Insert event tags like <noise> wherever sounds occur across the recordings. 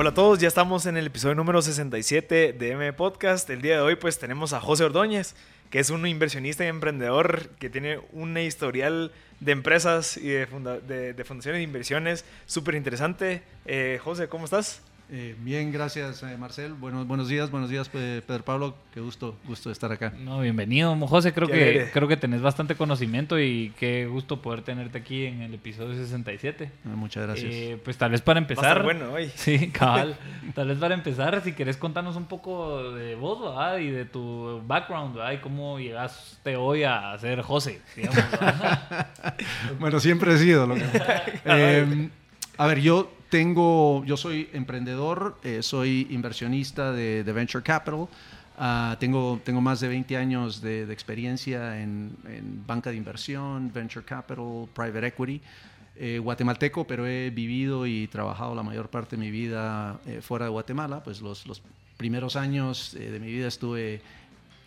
Hola a todos, ya estamos en el episodio número 67 de M Podcast. El día de hoy pues tenemos a José Ordóñez, que es un inversionista y emprendedor que tiene un historial de empresas y de, fundaciones de inversiones súper interesante. Eh, José, ¿cómo estás? Eh, bien, gracias eh, Marcel. Buenos, buenos días, buenos días Pedro Pablo. Qué gusto, gusto de estar acá. No, bienvenido, José. Creo que, creo que tenés bastante conocimiento y qué gusto poder tenerte aquí en el episodio 67. Ah, muchas gracias. Eh, pues tal vez para empezar. bueno hoy. <laughs> Sí, cabal. <laughs> tal vez para empezar, si querés contarnos un poco de vos ¿verdad? y de tu background ¿verdad? y cómo llegaste hoy a ser José. Digamos, <laughs> bueno, siempre he sido lo que. a ver, yo tengo, yo soy emprendedor, eh, soy inversionista de, Venture Capital. Ah, tengo, tengo más de 20 años de, experiencia en, banca de inversión, Venture Capital, Private Equity. Eh, guatemalteco, pero he vivido y trabajado la mayor parte de mi vida eh, fuera de Guatemala. Pues los, los primeros años de mi vida estuve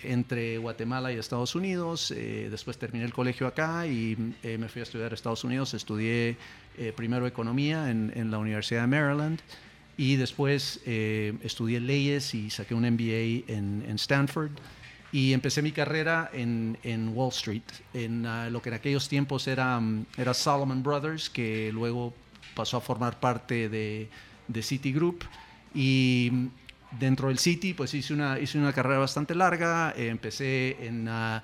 entre Guatemala y Estados Unidos. después terminé el colegio acá y me fui a estudiar a Estados Unidos. Estudié eh, primero economía en, la Universidad de Maryland y después eh, estudié leyes y saqué un MBA en, Stanford y empecé mi carrera en, Wall Street, en ah, lo que en aquellos tiempos era, mm, era Solomon Brothers, que luego pasó a formar parte de, de Citigroup y dentro del Citi pues hice una, hice una carrera bastante larga, eh, empecé en... Uh,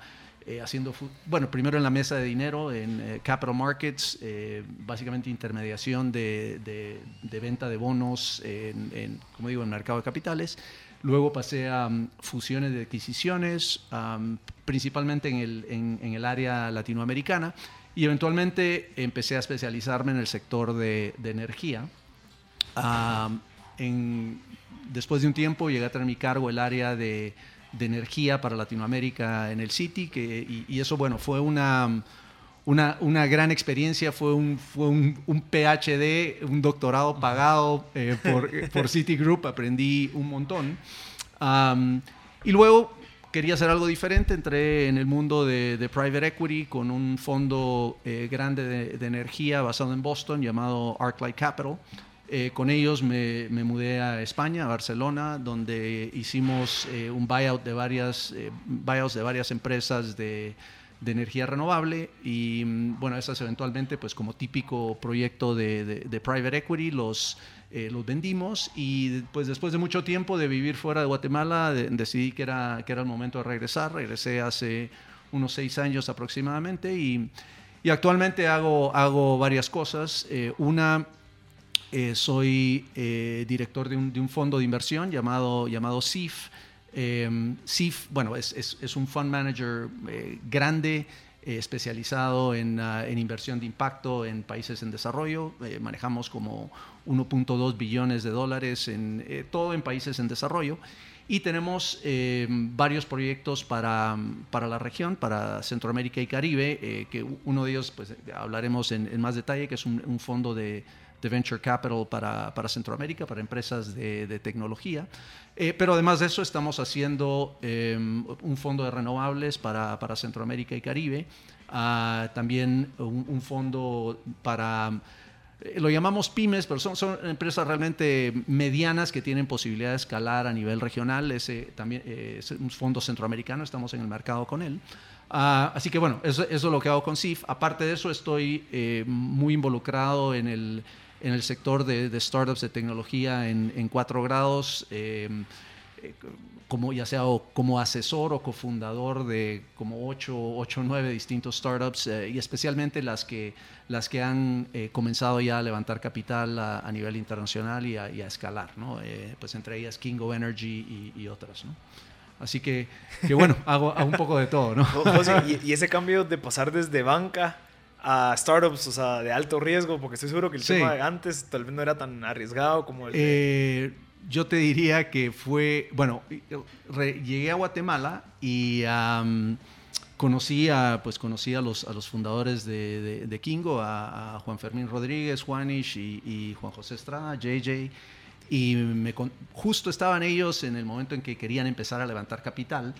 eh, haciendo, bueno, primero en la mesa de dinero, en eh, capital markets, eh, básicamente intermediación de, de, venta de bonos, en, como digo, en mercado de capitales. Luego pasé a mm, fusiones de adquisiciones, principalmente en el, en, el, área latinoamericana, y eventualmente empecé a especializarme en el sector de, energía. en, después de un tiempo llegué a tener mi cargo el área de de energía para Latinoamérica en el City, que, y, eso, bueno, fue una, una, una, gran experiencia, fue un, fue un, PhD, un doctorado pagado eh, por, por <laughs> Citigroup, aprendí un montón. y luego quería hacer algo diferente, entré en el mundo de, private equity con un fondo eh, grande de, de, energía basado en Boston llamado Arclight Capital. Eh, con ellos me, mudé a España, a Barcelona, donde hicimos eh, un buyout de varias, eh, buyouts de varias empresas de, energía renovable y mm, bueno, esas eventualmente pues como típico proyecto de, private equity los, los vendimos y pues después de mucho tiempo de vivir fuera de Guatemala decidí que era, que era el momento de regresar, regresé hace unos seis años aproximadamente y, y actualmente hago, hago varias cosas. una eh, soy eh, director de un, fondo de inversión llamado, llamado CIF. Eh, CIF, bueno, es, es, un fund manager grande, especializado en, ah, en, inversión de impacto en países en desarrollo. manejamos como 1.2 billones de dólares, en, todo en países en desarrollo. Y tenemos varios proyectos para, para, la región, para Centroamérica y Caribe, que uno de ellos pues, hablaremos en, más detalle, que es un fondo de de venture capital para, para Centroamérica, para empresas de, tecnología. Eh, pero además de eso, estamos haciendo em, un fondo de renovables para, para Centroamérica y Caribe. Ah, también un, fondo para eh, lo llamamos pymes, pero son, son, empresas realmente medianas que tienen posibilidad de escalar a nivel regional. Ese también eh, es un fondo centroamericano, estamos en el mercado con él. Ah, así que bueno, eso, es lo que hago con CIF. Aparte de eso, estoy muy involucrado en el en el sector de, startups de tecnología en, cuatro grados, em, eh, como ya sea como asesor o cofundador de como ocho o nueve distintos startups eh, y especialmente las que, las que han eh, comenzado ya a levantar capital a, nivel internacional y a, escalar, ¿no? pues entre ellas Kingo Energy y, otras. ¿no? Así que, que bueno, <laughs> hago, un poco de todo. ¿no? y, y ese cambio de pasar desde banca a startups, o sea, de alto riesgo? Porque estoy seguro que el Sí. tema de antes tal vez no era tan arriesgado como el de- Eh, yo te diría que fue, bueno, llegué a Guatemala y am, conocí, a, pues, conocí a, los, a los fundadores de, de- de Kingo, a, a Juan Fermín Rodríguez, Juanish y, y Juan José Estrada, JJ. Y me justo estaban ellos en el momento en que querían empezar a levantar capital.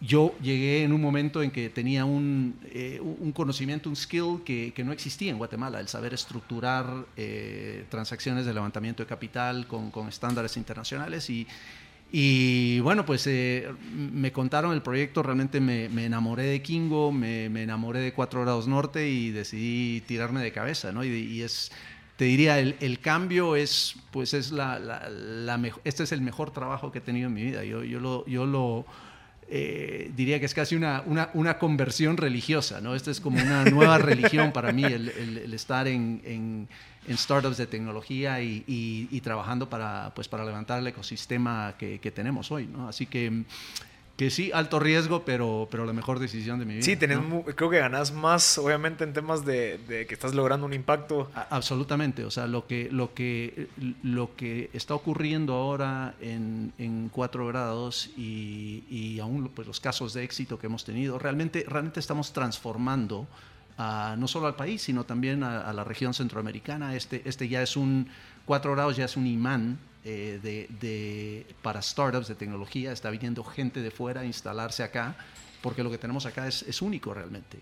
Yo llegué en un momento en que tenía un, eh, un conocimiento, un skill que, que no existía en Guatemala, el saber estructurar eh, transacciones de levantamiento de capital con, con estándares internacionales. Y, y bueno, pues eh, me contaron el proyecto, realmente me, me enamoré de Kingo, me, me enamoré de 4 grados norte y decidí tirarme de cabeza, ¿no? Y, y es, te diría, el, el cambio es, pues es la, la, la este es el mejor trabajo que he tenido en mi vida. Yo, yo lo... Yo lo eh, diría que es casi una, una, una conversión religiosa, ¿no? Esta es como una nueva <laughs> religión para mí, el, el- el estar en, en- en startups de tecnología y, y- y trabajando para, pues, para levantar el ecosistema que, que tenemos hoy, ¿no? Así que, que sí, alto riesgo, pero, pero la mejor decisión de mi vida. Sí, tenés ¿no? creo que ganas más, obviamente, en temas de, de que estás logrando un impacto. A- Absolutamente, o sea, lo que, lo que, lo que está ocurriendo ahora en, en cuatro grados y, y aún pues, los casos de éxito que hemos tenido, realmente, realmente estamos transformando a- no solo al país, sino también a, a la región centroamericana. Este, este ya es un, cuatro grados ya es un imán eh, de, de- para startups de tecnología, está viniendo gente de fuera a instalarse acá, porque lo que tenemos acá es, es único realmente.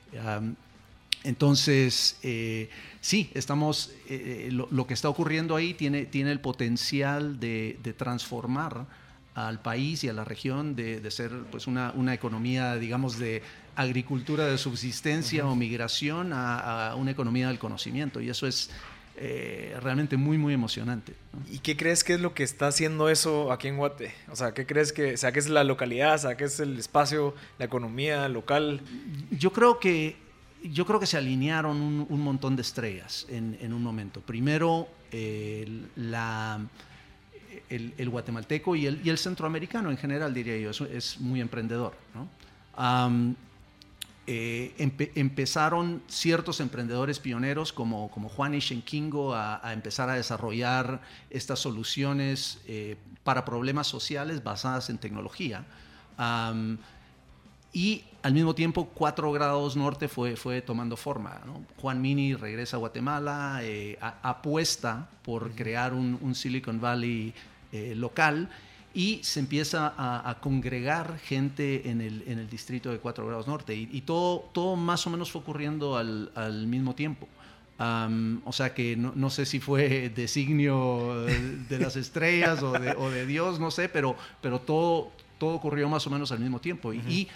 Entonces, eh, sí, estamos, eh, lo, lo que está ocurriendo ahí tiene, tiene el potencial de, de transformar al país y a la región de, de ser pues una, una economía, digamos, de agricultura de subsistencia o migración a, a una economía del conocimiento. Y eso es eh, realmente muy, muy emocionante. ¿no? ¿Y qué crees que es lo que está haciendo eso aquí en Guate? O sea, ¿qué crees que, o sea, que es la localidad, o sea, que es el espacio, la economía local? Yo creo que, yo creo que se alinearon un, un montón de estrellas en, en un momento. Primero, eh, el- la, el, el guatemalteco y el, y el centroamericano en general, diría yo, es, es muy emprendedor. ¿no? Am, eh, empe- empezaron ciertos emprendedores pioneros como, como Juan y Shenkingo a, a empezar a desarrollar estas soluciones eh, para problemas sociales basadas en tecnología. Y al mismo tiempo, 4 grados norte fue, fue tomando forma. ¿no? Juan Mini regresa a Guatemala, eh, a- apuesta por crear un, un Silicon Valley eh, local y se empieza a, a congregar gente en el, en el distrito de 4 grados norte. Y, y todo, todo más o menos fue ocurriendo al, al mismo tiempo. Am, o sea que no, no sé si fue designio de las estrellas o de, o de Dios, no sé, pero, pero todo, todo ocurrió más o menos al mismo tiempo. Y- Y,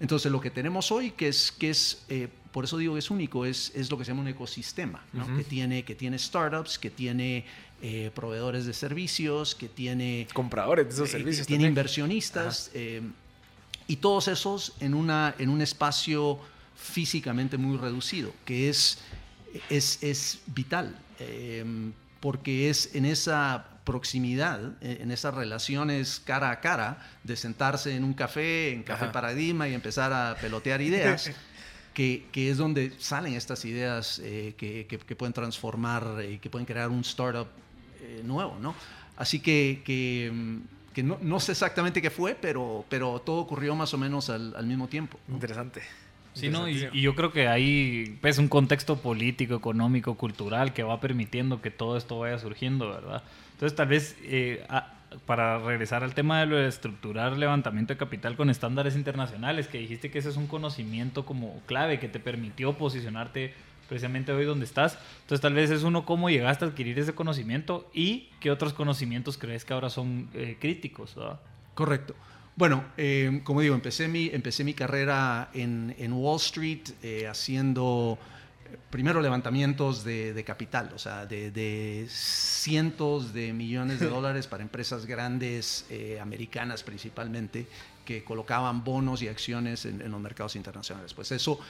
entonces lo que tenemos hoy, que es, que es eh, por eso digo que es único, es, es lo que se llama un ecosistema, ¿no? Ujú. que, tiene, que tiene startups, que tiene eh, proveedores de servicios, que tiene Compradores de esos eh, servicios. tiene también. inversionistas eh, y todos esos en, una, en un espacio físicamente muy reducido, que es, es, es vital, eh, porque es en esa proximidad, eh, en esas relaciones cara a cara, de sentarse en un café, en Café Ajá. Paradigma y empezar a pelotear ideas. <laughs> Que, que es donde salen estas ideas eh, que, que- que pueden transformar y que pueden crear un startup eh, nuevo, ¿no? Así que, que, mm, que no, no sé exactamente qué fue, pero, pero todo ocurrió más o menos al, al mismo tiempo. ¿no? Interesante. Sí, ¿no? Y, yo creo que hay pues, un contexto político, económico, cultural que va permitiendo que todo esto vaya surgiendo, ¿verdad? Entonces, tal vez, eh, a- para regresar al tema de lo de estructurar levantamiento de capital con estándares internacionales, que dijiste que ese es un conocimiento como clave que te permitió posicionarte precisamente hoy donde estás. Entonces, tal vez es uno cómo llegaste a adquirir ese conocimiento y qué otros conocimientos crees que ahora son eh, críticos, ¿verdad? Correcto. Bueno, eh, como digo, empecé mi, empecé mi carrera en, en Wall Street eh, haciendo primero levantamientos de, de capital, o sea, de, de cientos de millones de <laughs> dólares para empresas grandes, eh, americanas principalmente, que colocaban bonos y acciones en, en los mercados internacionales. Pues eso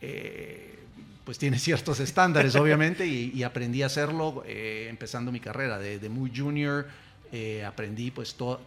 eh, pues tiene ciertos estándares, obviamente, y, aprendí a hacerlo eh, empezando mi carrera. De, muy junior eh, aprendí pues todo,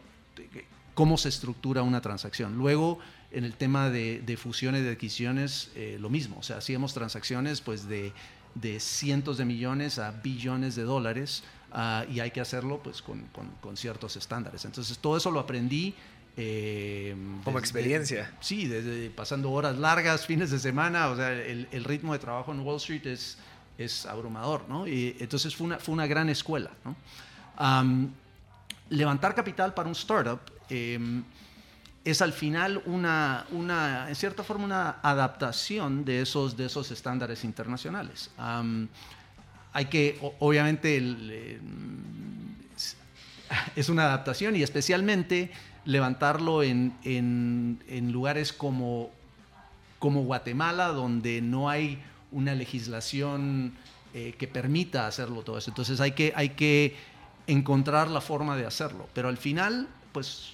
cómo se estructura una transacción. Luego en el tema de, fusiones de adquisiciones, eh, lo mismo. O sea, hacíamos transacciones pues de, de cientos de millones a billones de dólares ah, y hay que hacerlo pues con, con, ciertos estándares. Entonces, todo eso lo aprendí. Eh, Como desde, experiencia. Sí, desde pasando horas largas, fines de semana, o sea, el, el ritmo de trabajo en Wall Street es, es abrumador, ¿no? Y entonces fue una, fue una gran escuela, ¿no? Um, levantar capital para un startup eh, es al final una, una, en cierta forma, una adaptación de esos, de esos estándares internacionales. Um, hay que, obviamente, el, eh, es una adaptación y especialmente levantarlo en, en, lugares como, como Guatemala, donde no hay una legislación eh, que permita hacerlo todo eso. Entonces hay que, hay que encontrar la forma de hacerlo. Pero al final, pues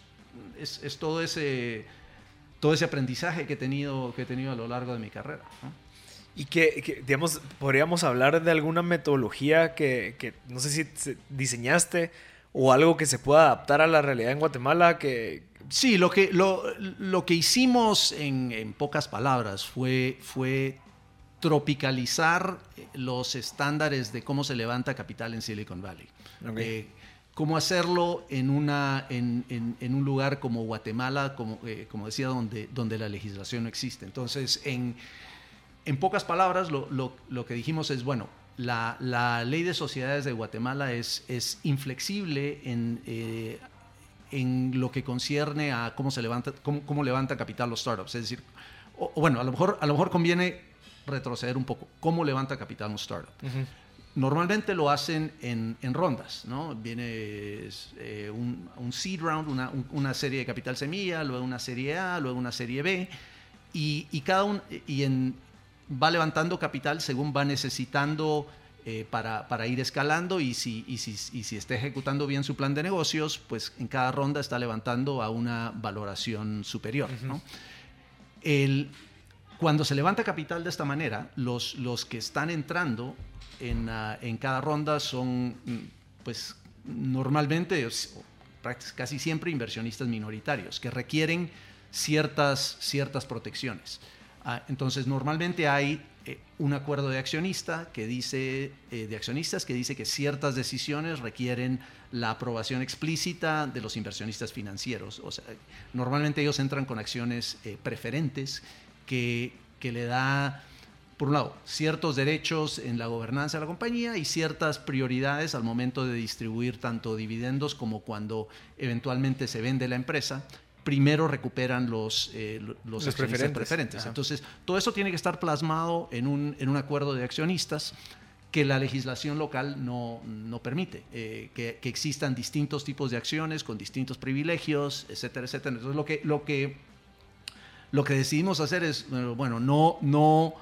es, es todo, ese, todo ese aprendizaje que he tenido, que he tenido a lo largo de mi carrera. Y que, que, digamos, podríamos hablar de alguna metodología que, que, no sé si diseñaste o algo que se pueda adaptar a la realidad en Guatemala que... Sí, lo que, lo, lo que hicimos en, en, pocas palabras fue, fue tropicalizar los estándares de cómo se levanta capital en Silicon Valley. Okay. Eh, cómo hacerlo en, una, en, en, en, un lugar como Guatemala, como, eh, como decía, donde, donde la legislación no existe. Entonces, en, en pocas palabras, lo, lo, lo, que dijimos es, bueno, la, la, ley de sociedades de Guatemala es, es inflexible en, eh, en lo que concierne a cómo se levanta, cómo, cómo levanta capital los startups. Es decir, o, bueno, a lo mejor, a lo mejor conviene retroceder un poco. ¿Cómo levanta capital un startup? Uh -huh. Normalmente lo hacen en, en rondas, ¿no? Viene eh, un, un, seed round, una, un, una, serie de capital semilla, luego una serie A, luego una serie B, y, y cada un, y en, va levantando capital según va necesitando eh, para, para, ir escalando y si, y, si, y si está ejecutando bien su plan de negocios, pues en cada ronda está levantando a una valoración superior, uh -huh. ¿no? El, cuando se levanta capital de esta manera, los, los que están entrando en, uh, en cada ronda son, pues, normalmente, casi siempre inversionistas minoritarios, que requieren ciertas, ciertas protecciones. Uh, entonces, normalmente hay eh, un acuerdo de accionista que dice, eh, de accionistas que dice que ciertas decisiones requieren la aprobación explícita de los inversionistas financieros. O sea, normalmente ellos entran con acciones eh, preferentes que, que le da por un lado, ciertos derechos en la gobernanza de la compañía y ciertas prioridades al momento de distribuir tanto dividendos como cuando eventualmente se vende la empresa, primero recuperan los, eh, los, los preferentes. preferentes. Entonces, todo eso tiene que estar plasmado en un, en un acuerdo de accionistas que la legislación local no, no permite, eh, que, que, existan distintos tipos de acciones con distintos privilegios, etcétera, etcétera. Entonces, lo que, lo que, lo que decidimos hacer es, bueno, no... no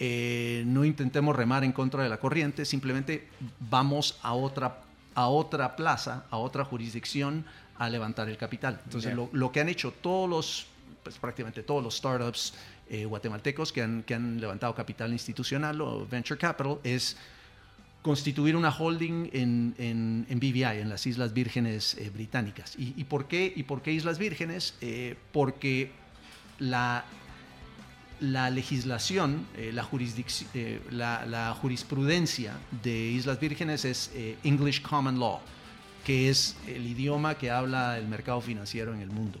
eh, no intentemos remar en contra de la corriente, simplemente vamos a otra, a otra plaza, a otra jurisdicción a levantar el capital. Entonces, lo, lo, que han hecho todos los, pues prácticamente todos los startups eh, guatemaltecos que han, que han levantado capital institucional o venture capital es constituir una holding en, en, en BVI, en las Islas Vírgenes eh, Británicas. ¿Y, ¿Y, por qué, ¿Y por qué Islas Vírgenes? Eh, porque la la legislación, eh, la, la, la, jurisprudencia de Islas Vírgenes es English Common Law, que es el idioma que habla el mercado financiero en el mundo.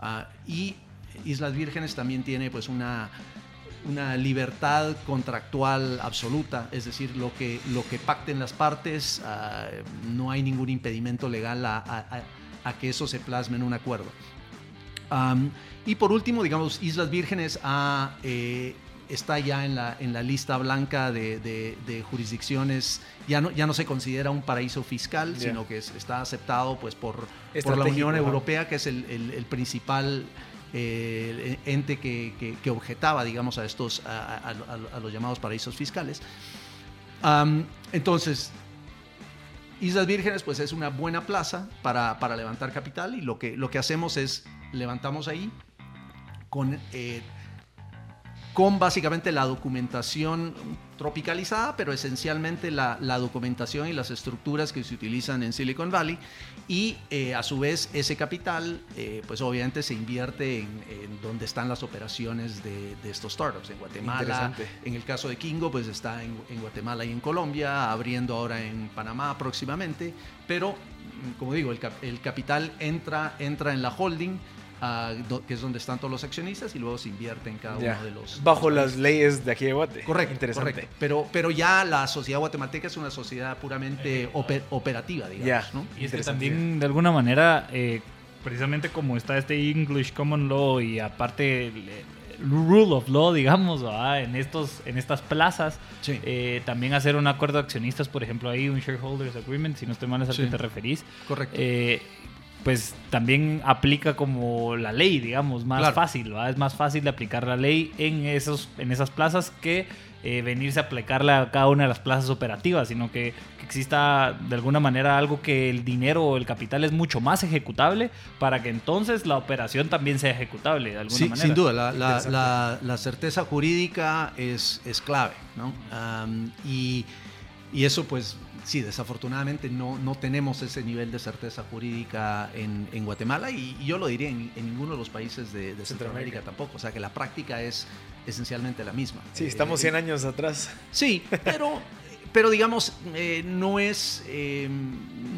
Uh, y Islas Vírgenes también tiene pues una, una libertad contractual absoluta, es decir, lo que, lo que pacten las partes, uh, no hay ningún impedimento legal a, a, que eso se plasme en un acuerdo. Y por último, digamos, Islas Vírgenes ha, eh, está ya en la, en la lista blanca de, de, de, jurisdicciones, ya no, ya no se considera un paraíso fiscal, yeah. sino que es, está aceptado pues, por, por la Unión Europea, que es el, el, el principal eh, ente que, que, que, objetaba, digamos, a, estos, a, a, a los llamados paraísos fiscales. Um, entonces, Islas Vírgenes pues es una buena plaza para, para levantar capital y lo que, lo que hacemos es levantamos ahí con eh, con básicamente la documentación tropicalizada, pero esencialmente la, la, documentación y las estructuras que se utilizan en Silicon Valley. Y eh, a su vez ese capital, eh, pues obviamente se invierte en, en, donde están las operaciones de, de, estos startups, en Guatemala. En el caso de Kingo, pues está en, en Guatemala y en Colombia, abriendo ahora en Panamá próximamente. Pero, como digo, el, el capital entra, entra en la holding uh, que es donde están todos los accionistas y luego se invierte en cada ya. uno de los... Bajo los las leyes de aquí de Guate. Correcto. Interesante. Correcto. Pero, pero ya la sociedad guatemalteca es una sociedad puramente oper, operativa, digamos. Ya. ¿no? Y es que también, de alguna manera, eh, precisamente como está este English Common Law y aparte... El, rule of law, digamos, ¿verdad? en estos en estas plazas. Sí. Eh, también hacer un acuerdo de accionistas, por ejemplo, ahí un shareholders agreement, si no estoy mal es al Sí. que te referís. Correcto. Eh, pues también aplica como la ley, digamos, más Claro. fácil. Es más fácil de aplicar la ley en, esos, en esas plazas que eh, venirse a aplicarla a cada una de las plazas operativas, sino que, que exista de alguna manera algo que el dinero o el capital es mucho más ejecutable para que entonces la operación también sea ejecutable de alguna Sí, manera. sin duda, la, la, Interesante. la- la certeza jurídica es, es clave, ¿no? Am, y, y eso, pues, sí, desafortunadamente no, no tenemos ese nivel de certeza jurídica en, en Guatemala y, y yo lo diría en, en ninguno de los países de, de Centroamérica tampoco, o sea que la práctica es esencialmente la misma. Sí, estamos Eh, 100 años atrás. Sí, pero, pero digamos, eh, no, es, eh,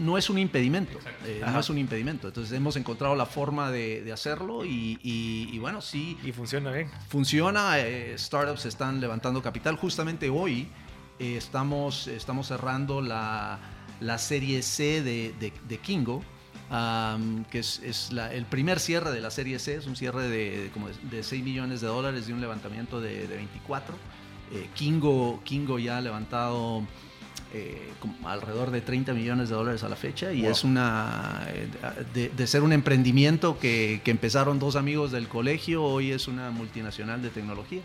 no es un impedimento. eh, no es un impedimento. Entonces hemos encontrado la forma de, de hacerlo y, y- y bueno, sí, Y funciona bien. funciona. eh, startups están levantando capital. Justamente hoy eh, estamos, estamos cerrando la, la serie C de, de- Kingo. que es, es el primer cierre de la serie C, es un cierre de, como de, de 6 millones de dólares de un levantamiento de, de 24. Eh, Kingo, Kingo ya ha levantado eh, alrededor de 30 millones de dólares a la fecha y Wow. es una eh, de, de ser un emprendimiento que, que empezaron dos amigos del colegio hoy es una multinacional de tecnología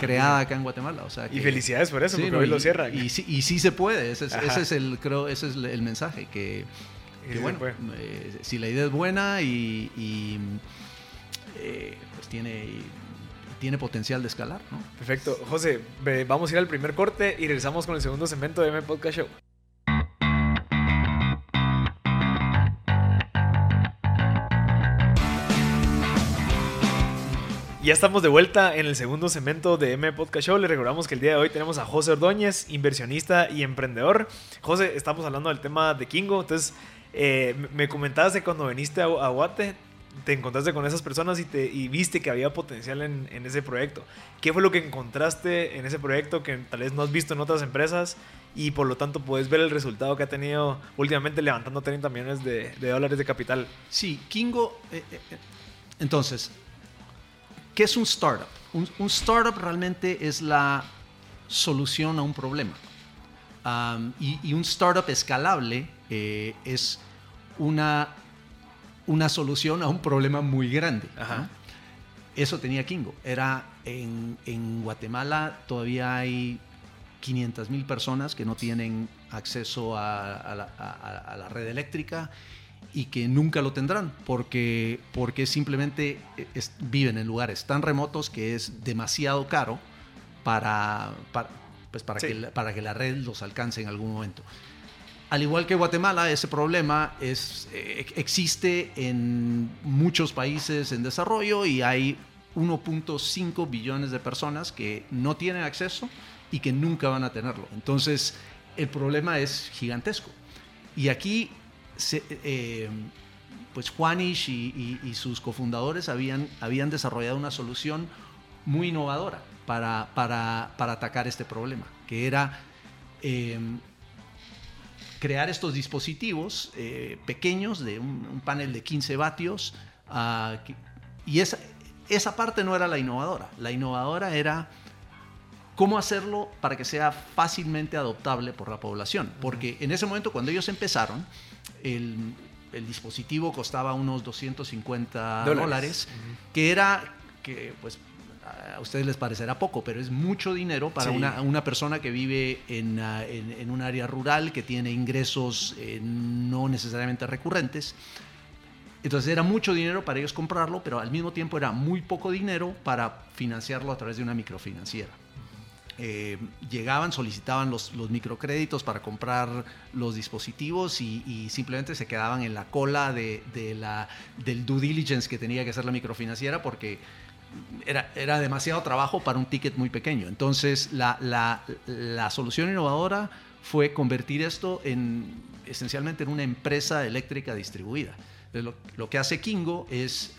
creada acá en Guatemala o sea Y felicidades por eso, Sí, porque no, hoy y- lo cierran. y, sí, y sí se puede ese es, Ajá. ese es el creo ese es el mensaje que, que bueno eh, si la idea es buena y, y, eh, pues tiene tiene potencial de escalar. Perfecto. José, vamos a ir al primer corte y regresamos con el segundo segmento de M Podcast Show. Ya estamos de vuelta en el segundo segmento de M Podcast Show. Les recordamos que el día de hoy tenemos a José Ordóñez, inversionista y emprendedor. José, estamos hablando del tema de Kingo. Entonces, eh, me- me comentabas de cuando viniste a Guate, te encontraste con esas personas y, te, y viste que había potencial en, ese proyecto. ¿Qué fue lo que encontraste en ese proyecto que tal vez no has visto en otras empresas y por lo tanto puedes ver el resultado que ha tenido últimamente levantando 30 millones de, dólares de capital? Sí, Kingo. eh, eh, eh, entonces, ¿qué es un startup? Un, startup realmente es la solución a un problema. Y un startup escalable eh, es una, una solución a un problema muy grande. Ajá. ¿no? Eso tenía Kingo. Era en, en Guatemala todavía hay 500 mil personas que no tienen acceso a, a la, a- a la red eléctrica y que nunca lo tendrán porque, porque simplemente es- viven en lugares tan remotos que es demasiado caro para, para, pues para, Sí. que, para que la red los alcance en algún momento. Al igual que Guatemala, ese problema eh, existe en muchos países en desarrollo y hay 1.5 billones de personas que no tienen acceso y que nunca van a tenerlo. Entonces, el problema es gigantesco. Y aquí, se- eh, pues Juanish y sus cofundadores habían, habían desarrollado una solución muy innovadora para, para, para atacar este problema, que era eh, crear estos dispositivos eh, pequeños de un, un panel de 15 vatios. ah, y esa, esa parte no era la innovadora. La innovadora era cómo hacerlo para que sea fácilmente adoptable por la población. Porque en ese momento, cuando ellos empezaron, el, el dispositivo costaba unos 250 Dólares. dólares, que era, que pues a ustedes les parecerá poco, pero es mucho dinero para Sí. una, una persona que vive en, ah, en- en un área rural, que tiene ingresos eh, no necesariamente recurrentes. Entonces era mucho dinero para ellos comprarlo, pero al mismo tiempo era muy poco dinero para financiarlo a través de una microfinanciera. Eh, llegaban, solicitaban los, los, microcréditos para comprar los dispositivos y, simplemente se quedaban en la cola de, de, la, del due diligence que tenía que hacer la microfinanciera porque era, era demasiado trabajo para un ticket muy pequeño. Entonces la, la, la solución innovadora fue convertir esto en, esencialmente en una empresa eléctrica distribuida. Lo, lo que hace Kingo es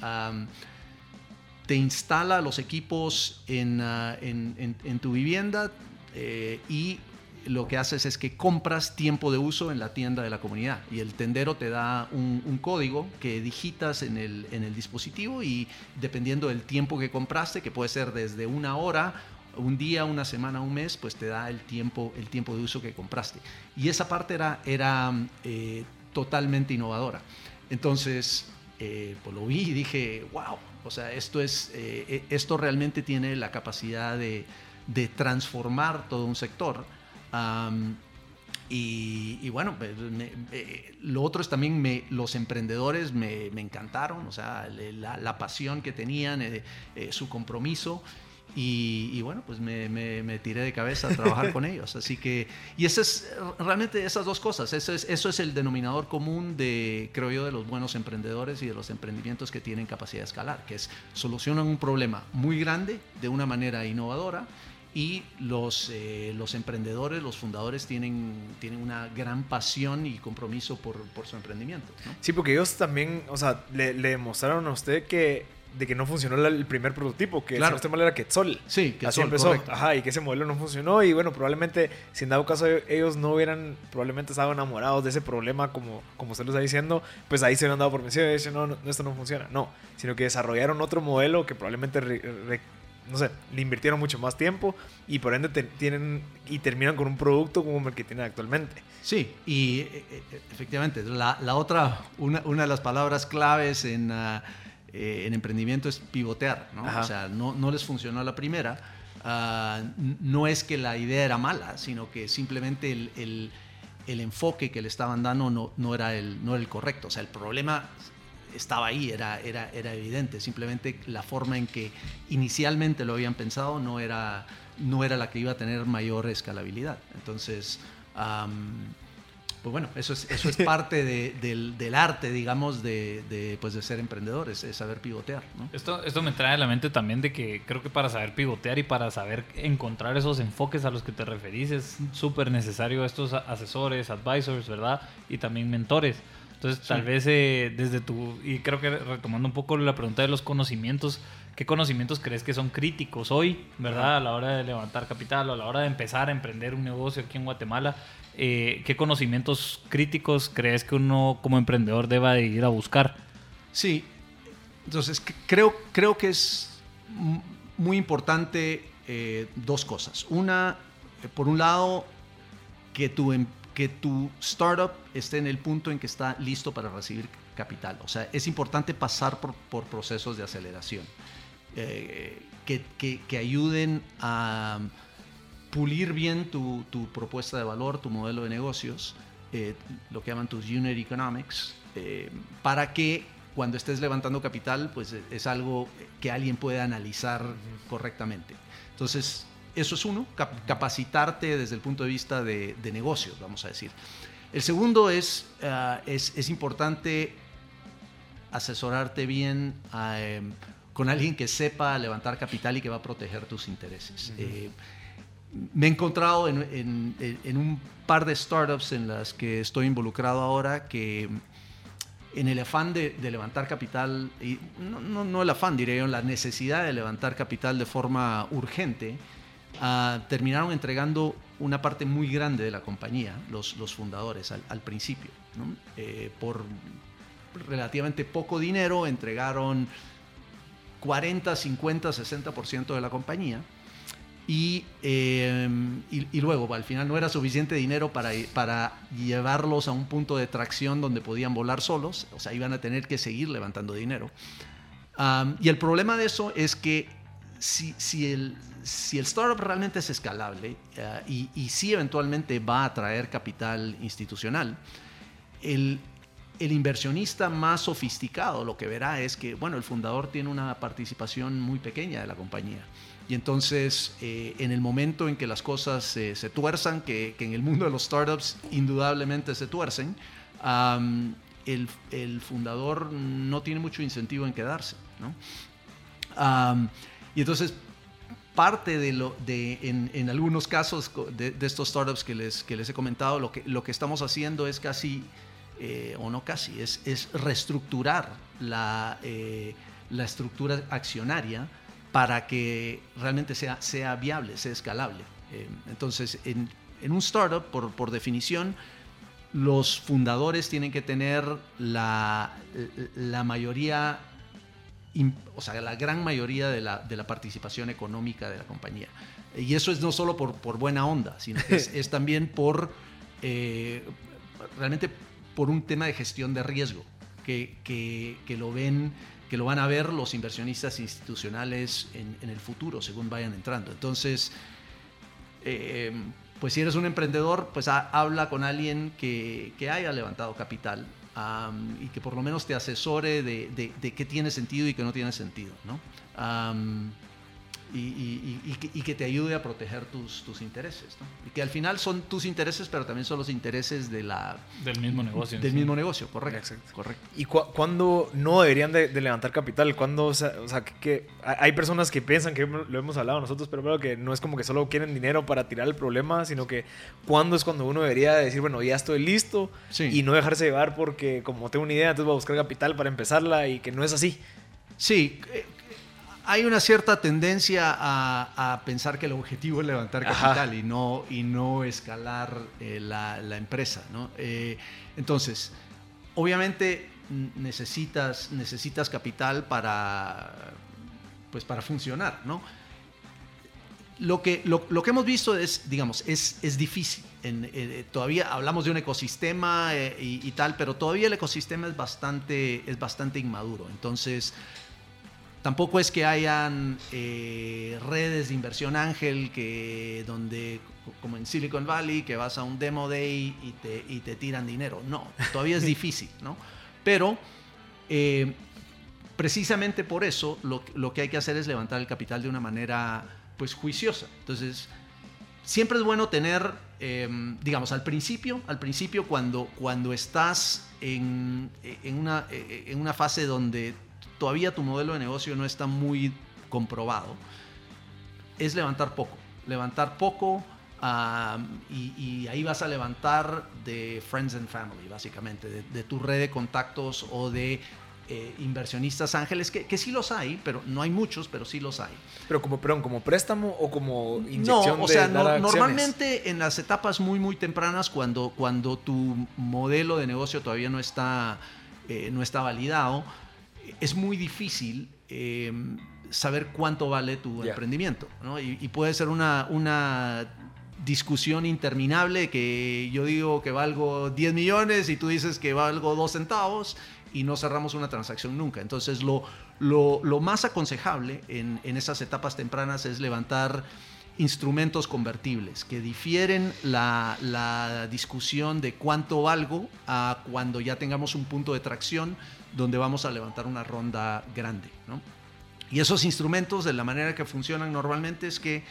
te instala los equipos en, ah, en, tu vivienda eh, y lo que haces es que compras tiempo de uso en la tienda de la comunidad y el tendero te da un, código que digitas en el, en el dispositivo y dependiendo del tiempo que compraste, que puede ser desde una hora un día, una semana, un mes, pues te da el tiempo, el tiempo de uso que compraste. Y esa parte era, era eh, totalmente innovadora. Entonces, eh, pues lo vi y dije, wow, o sea, esto, es, eh, esto realmente tiene la capacidad de, de transformar todo un sector. Y, bueno, pues, lo otro es también me, los emprendedores me, me, encantaron, o sea, la, la pasión que tenían, su compromiso. Y, bueno, pues me, me, tiré de cabeza a trabajar con ellos. <laughs> Así que, y eso es realmente esas dos cosas. Eso es, eso es el denominador común de, creo yo, de los buenos emprendedores y de los emprendimientos que tienen capacidad de escalar, que es solucionan un problema muy grande de una manera innovadora y los, eh, los emprendedores, los fundadores tienen, tienen una gran pasión y compromiso por, por su emprendimiento. Sí, porque ellos también, o sea, le, le demostraron a usted que de que no funcionó el primer prototipo, que claro. si no era Quetzal. Sí, Quetzal, Así empezó. Ajá, y que ese modelo no funcionó. Y bueno, probablemente, si en dado caso ellos no hubieran probablemente estado enamorados de ese problema, como, como usted lo está diciendo, pues ahí se hubieran dado por vencido y dicen, no, no, esto no funciona. No, sino que desarrollaron otro modelo que probablemente, no sé, le invirtieron mucho más tiempo y por ende tienen y terminan con un producto como el que tienen actualmente. Sí, y e, e, efectivamente, la, la otra, una, una, de las palabras claves en... Uh, eh, en emprendimiento es pivotear, ¿no? O sea, no, no, les funcionó la primera. Ah, no es que la idea era mala, sino que simplemente el, el, el enfoque que le estaban dando no, no, era el, no era el correcto. O sea, el problema estaba ahí, era, era, era evidente. Simplemente la forma en que inicialmente lo habían pensado no era, no era la que iba a tener mayor escalabilidad. Entonces, pues bueno, eso es, eso es <laughs> parte del, del, arte, digamos, de, de, pues de ser emprendedor, es, saber pivotear. ¿no? Esto, esto me trae a la mente también de que creo que para saber pivotear y para saber encontrar esos enfoques a los que te referís es súper necesario estos asesores, advisors, ¿verdad? Y también mentores. Entonces, tal vez eh, desde tu, y creo que retomando un poco la pregunta de los conocimientos, ¿qué conocimientos crees que son críticos hoy, verdad? A la hora de levantar capital o a la hora de empezar a emprender un negocio aquí en Guatemala eh, ¿qué conocimientos críticos crees que uno como emprendedor deba de ir a buscar? Sí, entonces creo, creo que es muy importante eh, dos cosas. Una, por un lado, que tu, em, que tu startup esté en el punto en que está listo para recibir capital. O sea, es importante pasar por, por procesos de aceleración que, que, que ayuden a pulir bien tu, tu, propuesta de valor, tu modelo de negocios, eh, lo que llaman tus unit economics, eh, para que cuando estés levantando capital, pues eh, es algo que alguien puede analizar correctamente. Entonces, eso es uno, capacitarte desde el punto de vista de, de, negocios, vamos a decir. El segundo es, uh, es, es, importante asesorarte bien con alguien que sepa levantar capital y que va a proteger tus intereses. Uh -huh me he encontrado en, un par de startups en las que estoy involucrado ahora que en el afán de, levantar capital, y no, no, el afán, diría yo, la necesidad de levantar capital de forma urgente, ah, terminaron entregando una parte muy grande de la compañía, los, fundadores, al, principio. Eh, por relativamente poco dinero entregaron 40, 50, 60% de la compañía Em, y, y, luego, al final no era suficiente dinero para, para llevarlos a un punto de tracción donde podían volar solos, o sea, iban a tener que seguir levantando dinero. y el problema de eso es que si, si, el, si el startup realmente es escalable eh, y, y si eventualmente va a traer capital institucional, el, el inversionista más sofisticado lo que verá es que, bueno, el fundador tiene una participación muy pequeña de la compañía. Y entonces, eh, en el momento en que las cosas se tuerzan, que, en el mundo de los startups indudablemente se tuercen, el, el, fundador no tiene mucho incentivo en quedarse. ¿no? Y entonces, parte de lo de en, en algunos casos de, estos startups que les, que les he comentado, lo que, lo que estamos haciendo es casi, eh, o no casi, es, es reestructurar la, eh, la estructura accionaria para que realmente sea, sea viable, sea escalable. Eh, entonces, en, en, un startup, por, por definición, los fundadores tienen que tener la, la mayoría o sea, la gran mayoría de la, de la, participación económica de la compañía. Y eso es no solo por, por buena onda, sino que <laughs> es, también por eh, realmente por un tema de gestión de riesgo, que, que, que, lo ven, que lo van a ver los inversionistas institucionales en, en el futuro, según vayan entrando. Entonces, eh, pues si eres un emprendedor, pues habla con alguien que, que haya levantado capital y que por lo menos te asesore de, de, qué tiene sentido y qué no tiene sentido. ¿no? Y, que, te ayude a proteger tus, tus intereses. ¿no? Y que al final son tus intereses, pero también son los intereses de la, del mismo negocio. Del mismo negocio, correcto. correcto. ¿Y cuándo no deberían de, levantar capital? cuando o sea, que, hay personas que piensan que lo hemos hablado nosotros, pero creo que no es como que solo quieren dinero para tirar el problema, sino que cuándo es cuando uno debería decir, bueno, ya estoy listo y no dejarse llevar porque como tengo una idea, entonces voy a buscar capital para empezarla y que no es así. Sí, eh, hay una cierta tendencia a, pensar que el objetivo es levantar capital y no, y no escalar eh, la, empresa. ¿no? Eh, entonces, obviamente necesitas, necesitas capital para, pues para funcionar. ¿no? Lo, que, lo, que hemos visto es, digamos, es, es difícil. En, eh, todavía hablamos de un ecosistema y, y, tal, pero todavía el ecosistema es bastante, es bastante inmaduro. Entonces, Tampoco es que hayan eh, redes de inversión ángel que donde, como en Silicon Valley, que vas a un demo day y te, y te tiran dinero. No, todavía es <laughs> difícil, ¿no? Pero eh, precisamente por eso lo, lo, que hay que hacer es levantar el capital de una manera pues juiciosa. Entonces, siempre es bueno tener, em, digamos, al principio, al principio cuando, cuando estás en, en, una, en una fase donde todavía tu modelo de negocio no está muy comprobado, es levantar poco. Levantar poco y, ahí vas a levantar de Friends and Family, básicamente, de, tu red de contactos o de eh, inversionistas ángeles, que, que, sí los hay, pero no hay muchos, pero sí los hay. Pero como, perdón, como préstamo o como inyección no, o sea, normalmente en las etapas muy, muy tempranas, cuando, cuando tu modelo de negocio todavía no está, eh, no está validado, es muy difícil em, saber cuánto vale tu emprendimiento. Y, puede ser una, una discusión interminable que yo digo que valgo 10 millones y tú dices que valgo 2 centavos y no cerramos una transacción nunca. Entonces lo, lo, más aconsejable en, en esas etapas tempranas es levantar instrumentos convertibles que difieren la, la, discusión de cuánto valgo a cuando ya tengamos un punto de tracción donde vamos a levantar una ronda grande. Y esos instrumentos, de la manera que funcionan normalmente, es que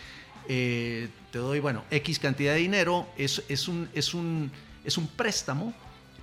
eh, te doy, bueno, X cantidad de dinero, es, es, un, es, un, es un préstamo,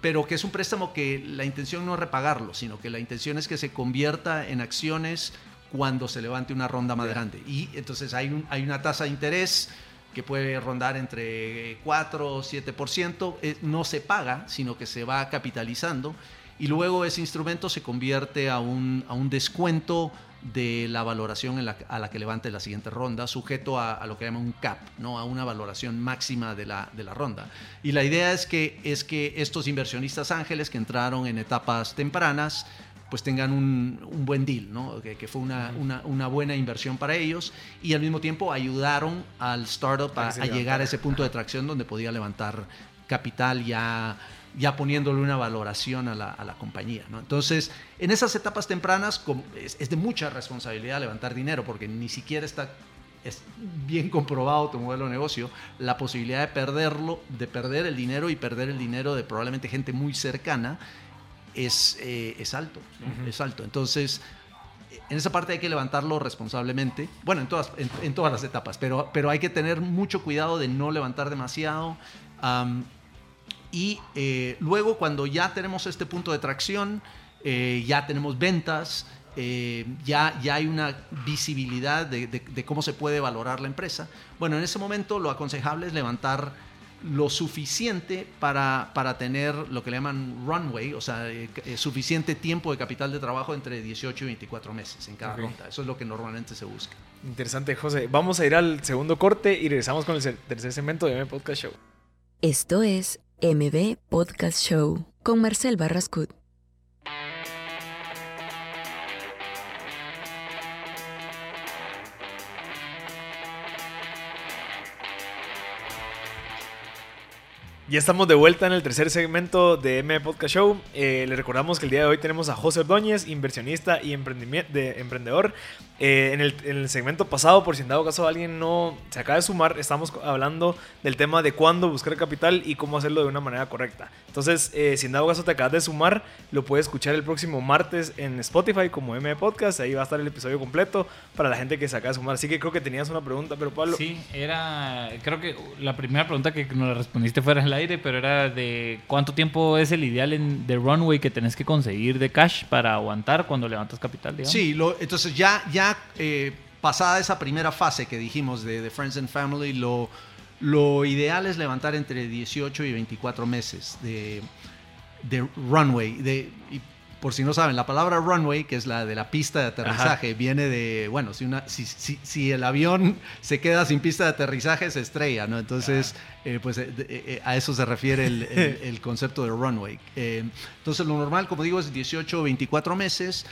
pero que es un préstamo que la intención no es repagarlo, sino que la intención es que se convierta en acciones cuando se levante una ronda más grande. Y entonces hay, un, hay una tasa de interés que puede rondar entre 4 o 7%, eh, no se paga, sino que se va capitalizando y luego ese instrumento se convierte a un, a un descuento de la valoración a la que levante la siguiente ronda, sujeto a, lo que llama un cap, ¿no? a una valoración máxima de la, de la, ronda. Y la idea es que, es que estos inversionistas ángeles que entraron en etapas tempranas, pues tengan un, un buen deal, ¿no? que, que fue una, una, una, buena inversión para ellos y al mismo tiempo ayudaron al startup a, a llegar a ese punto de tracción donde podía levantar capital ya ya poniéndole una valoración a la, a la compañía. ¿no? Entonces, en esas etapas tempranas es, es, de mucha responsabilidad levantar dinero porque ni siquiera está es bien comprobado tu modelo de negocio, la posibilidad de perderlo, de perder el dinero y perder el dinero de probablemente gente muy cercana es, eh, es alto, es alto. Entonces, en esa parte hay que levantarlo responsablemente, bueno, en todas, en, todas las etapas, pero, pero hay que tener mucho cuidado de no levantar demasiado. Y eh, luego cuando ya tenemos este punto de tracción, eh, ya tenemos ventas, eh, ya, ya hay una visibilidad de, de, cómo se puede valorar la empresa. Bueno, en ese momento lo aconsejable es levantar lo suficiente para, para tener lo que le llaman runway, o sea, eh, eh, suficiente tiempo de capital de trabajo entre 18 y 24 meses en cada ronda. Eso es lo que normalmente se busca. Interesante, José. Vamos a ir al segundo corte y regresamos con el tercer segmento de MB Podcast Show. Esto es MB Podcast Show con Marcel Barrascut. Ya estamos de vuelta en el tercer segmento de M Podcast Show. Eh, le recordamos que el día de hoy tenemos a José Ordóñez, inversionista y de emprendedor. Eh, en, el, segmento pasado, por si en dado caso alguien no se acaba de sumar, estamos hablando del tema de cuándo buscar capital y cómo hacerlo de una manera correcta. Entonces, eh, si en dado caso te acabas de sumar, lo puedes escuchar el próximo martes en Spotify como M Podcast. Ahí va a estar el episodio completo para la gente que se acaba de sumar. Así que creo que tenías una pregunta, pero Pablo. Sí, era. Creo que la primera pregunta que nos respondiste fuera el aire, pero era de cuánto tiempo es el ideal en, de runway que tenés que conseguir de cash para aguantar cuando levantas capital, digamos. Sí, lo, entonces ya, ya eh, pasada esa primera fase que dijimos de, Friends and Family, lo, lo, ideal es levantar entre 18 y 24 meses de, de runway. De, por si no saben, la palabra runway, que es la de la pista de aterrizaje, viene de, bueno, si, una, si, si, el avión <laughs> se queda sin pista de aterrizaje, se estrella, ¿no? Entonces, eh, pues eh, eh, a eso se refiere el, el, <laughs> concepto de runway. entonces, lo normal, como digo, es 18 o 24 meses.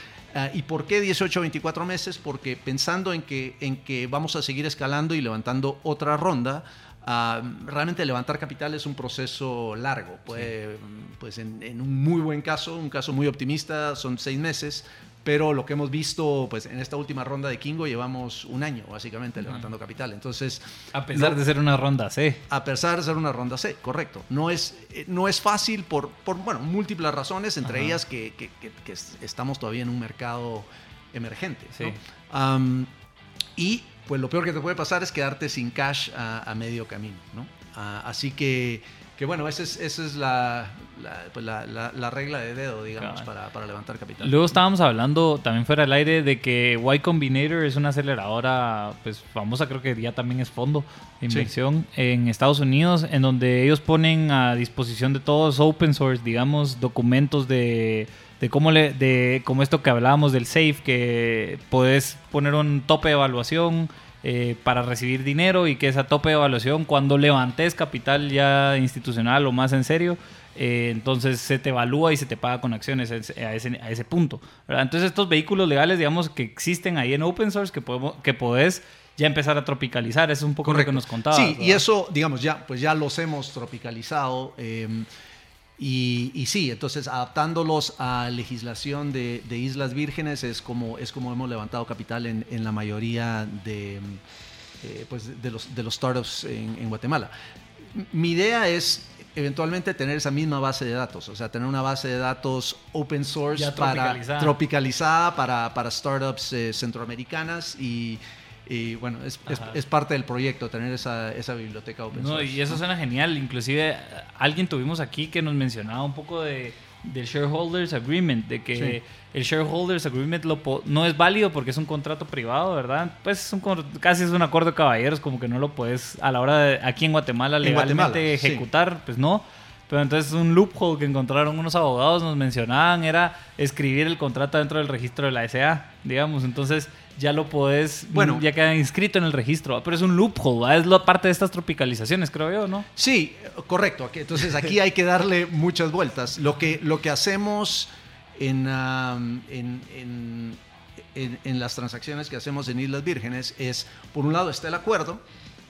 ¿Y por qué 18 o 24 meses? Porque pensando en que, en que vamos a seguir escalando y levantando otra ronda, Ah, realmente levantar capital es un proceso largo. pues en, un muy buen caso, un caso muy optimista, son seis meses. Pero lo que hemos visto pues, en esta última ronda de Kingo llevamos un año básicamente levantando capital. Entonces, a pesar de ser una ronda C. A pesar de ser una ronda C, correcto. No es, eh, no es fácil por, por bueno, múltiples razones, entre ellas que, que, estamos todavía en un mercado emergente. y pues lo peor que te puede pasar es quedarte sin cash a, medio camino, ¿no? Ah, así que, que, bueno, esa es, esa es la, pues la, la, regla de dedo, digamos, para, para, levantar capital. Luego estábamos hablando también fuera del aire de que Y Combinator es una aceleradora pues famosa, creo que ya también es fondo de inversión en Estados Unidos, en donde ellos ponen a disposición de todos open source, digamos, documentos de de cómo le de como esto que hablábamos del safe que puedes poner un tope de evaluación eh, para recibir dinero y que esa tope de evaluación cuando levantes capital ya institucional o más en serio eh, entonces se te evalúa y se te paga con acciones a ese, a ese punto entonces estos vehículos legales digamos que existen ahí en open source que podemos que podés ya empezar a tropicalizar eso es un poco lo que nos contaba sí y eso digamos ya pues ya los hemos tropicalizado eh, y, sí, entonces adaptándolos a legislación de, Islas Vírgenes es como, es como hemos levantado capital en, en la mayoría de, eh, pues de, los, de los startups en, Guatemala. Mi idea es eventualmente tener esa misma base de datos, o sea, tener una base de datos open source para, tropicalizada para, para startups eh, centroamericanas y y bueno, es, es, parte del proyecto tener esa, esa biblioteca open source. y eso suena genial. Inclusive alguien tuvimos aquí que nos mencionaba un poco de, del Shareholders Agreement, de que el Shareholders Agreement lo no es válido porque es un contrato privado, ¿verdad? Pues es un, casi es un acuerdo de caballeros, como que no lo puedes a la hora de aquí en Guatemala legalmente ejecutar, pues no. Pero entonces un loophole que encontraron unos abogados nos mencionaban era escribir el contrato dentro del registro de la SA, digamos. Entonces ya lo podés, bueno, ya queda inscrito en el registro, pero es un loophole, es la parte de estas tropicalizaciones, creo yo, ¿no? Sí, correcto. Entonces aquí hay que darle muchas vueltas. Lo que, lo que hacemos en, en, en, las transacciones que hacemos en Islas Vírgenes es, por un lado, está el acuerdo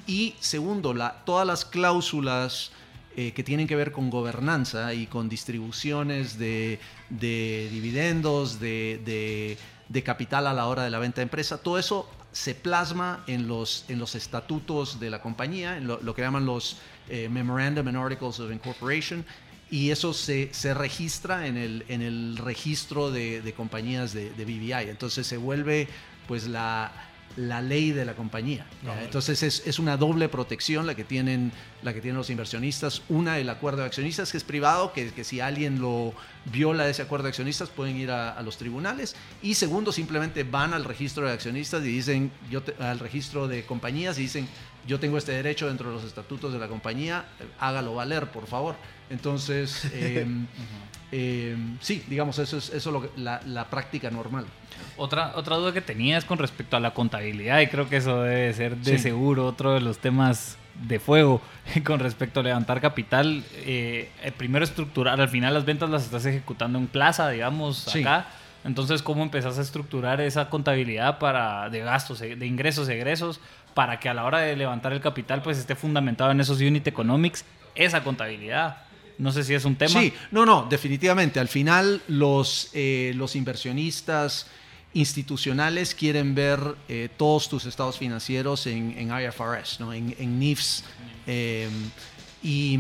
y segundo, la, todas las cláusulas eh, que tienen que ver con gobernanza y con distribuciones de, de dividendos, de capital a la hora de la venta de empresa. Todo eso se plasma en los, en los estatutos de la compañía, en lo, que llaman los eh, Memorandum and Articles of Incorporation. y eso se, se registra en el, en el registro de, compañías de, de BVI. Entonces se vuelve pues la, la ley de la compañía. Entonces es, es, una doble protección la que, tienen, la que tienen los inversionistas. Una, el acuerdo de accionistas, que es privado, que, que si alguien lo viola ese acuerdo de accionistas pueden ir a, a, los tribunales. Y segundo, simplemente van al registro de accionistas y dicen, yo te, al registro de compañías y dicen, yo tengo este derecho dentro de los estatutos de la compañía, hágalo valer, por favor. Entonces, <laughs> eh, -huh. Eh, sí, digamos, eso es, eso es lo que, la, la práctica normal. Otra, otra duda que tenía es con respecto a la contabilidad y creo que eso debe ser de sí. seguro otro de los temas de fuego <laughs> con respecto a levantar capital. Eh, primero estructurar, al final las ventas las estás ejecutando en plaza, digamos, sí. acá. Entonces, ¿cómo empezás a estructurar esa contabilidad para, de gastos, de ingresos, egresos, para que a la hora de levantar el capital pues esté fundamentado en esos unit economics, esa contabilidad? No sé si es un tema. Sí, no, no, definitivamente. Al final los, eh, los inversionistas institucionales quieren ver eh, todos tus estados financieros en, en IFRS, ¿no? en, en NIFS. Eh, y,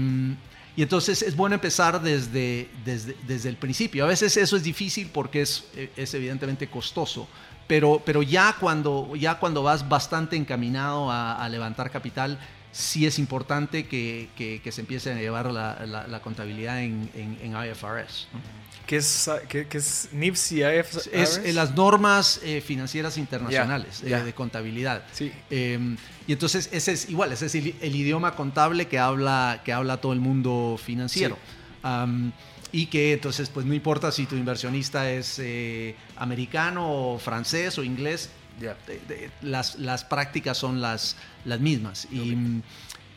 y, entonces es bueno empezar desde, desde, desde, el principio. A veces eso es difícil porque es, es evidentemente costoso, pero, pero ya, cuando, ya cuando vas bastante encaminado a, a levantar capital, sí es importante que, que, que, se empiece a llevar la, la, la contabilidad en, en, en IFRS. ¿no? ¿Qué es, qué, qué es NIFS y IFRS? Es, es las normas eh, financieras internacionales yeah, yeah. Eh, de contabilidad. Sí. Eh, y entonces ese es igual, ese es el, el, idioma contable que habla, que habla todo el mundo financiero. Sí. Um, y que entonces pues no importa si tu inversionista es eh, americano o francés o inglés, yeah. de, de, las, las prácticas son las, las mismas. Okay. Y,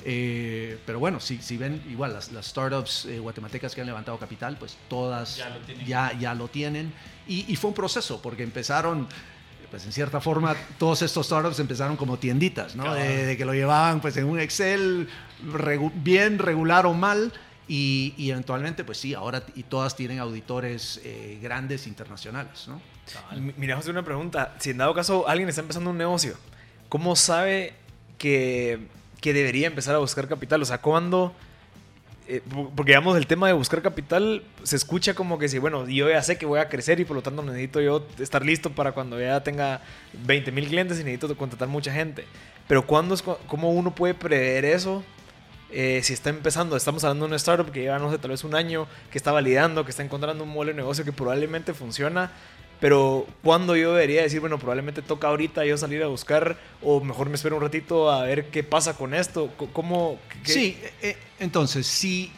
eh, pero bueno, si, si, ven igual las, las startups eh, guatemaltecas que han levantado capital, pues todas ya lo tienen. Ya, ya lo tienen. Y, y, fue un proceso, porque empezaron, pues en cierta forma, todos estos startups empezaron como tienditas, ¿no? De, de, que lo llevaban pues en un Excel regu bien, regular o mal. Y, y, eventualmente, pues sí, ahora y todas tienen auditores eh, grandes internacionales, ¿no? Mira, José, una pregunta. Si en dado caso alguien está empezando un negocio, ¿cómo sabe que que debería empezar a buscar capital? O sea, ¿cuándo? Eh, porque digamos, el tema de buscar capital se escucha como que si, bueno, yo ya sé que voy a crecer y por lo tanto necesito yo estar listo para cuando ya tenga 20 mil clientes y necesito contratar mucha gente. Pero ¿cuándo es, ¿cómo uno puede prever eso? Eh, si está empezando, estamos hablando de una startup que lleva, no sé, tal vez un año, que está validando, que está encontrando un modelo de negocio que probablemente funciona, pero cuando yo debería decir, bueno, probablemente toca ahorita yo salir a buscar o mejor me espero un ratito a ver qué pasa con esto, cómo... Sí, eh, entonces, sí,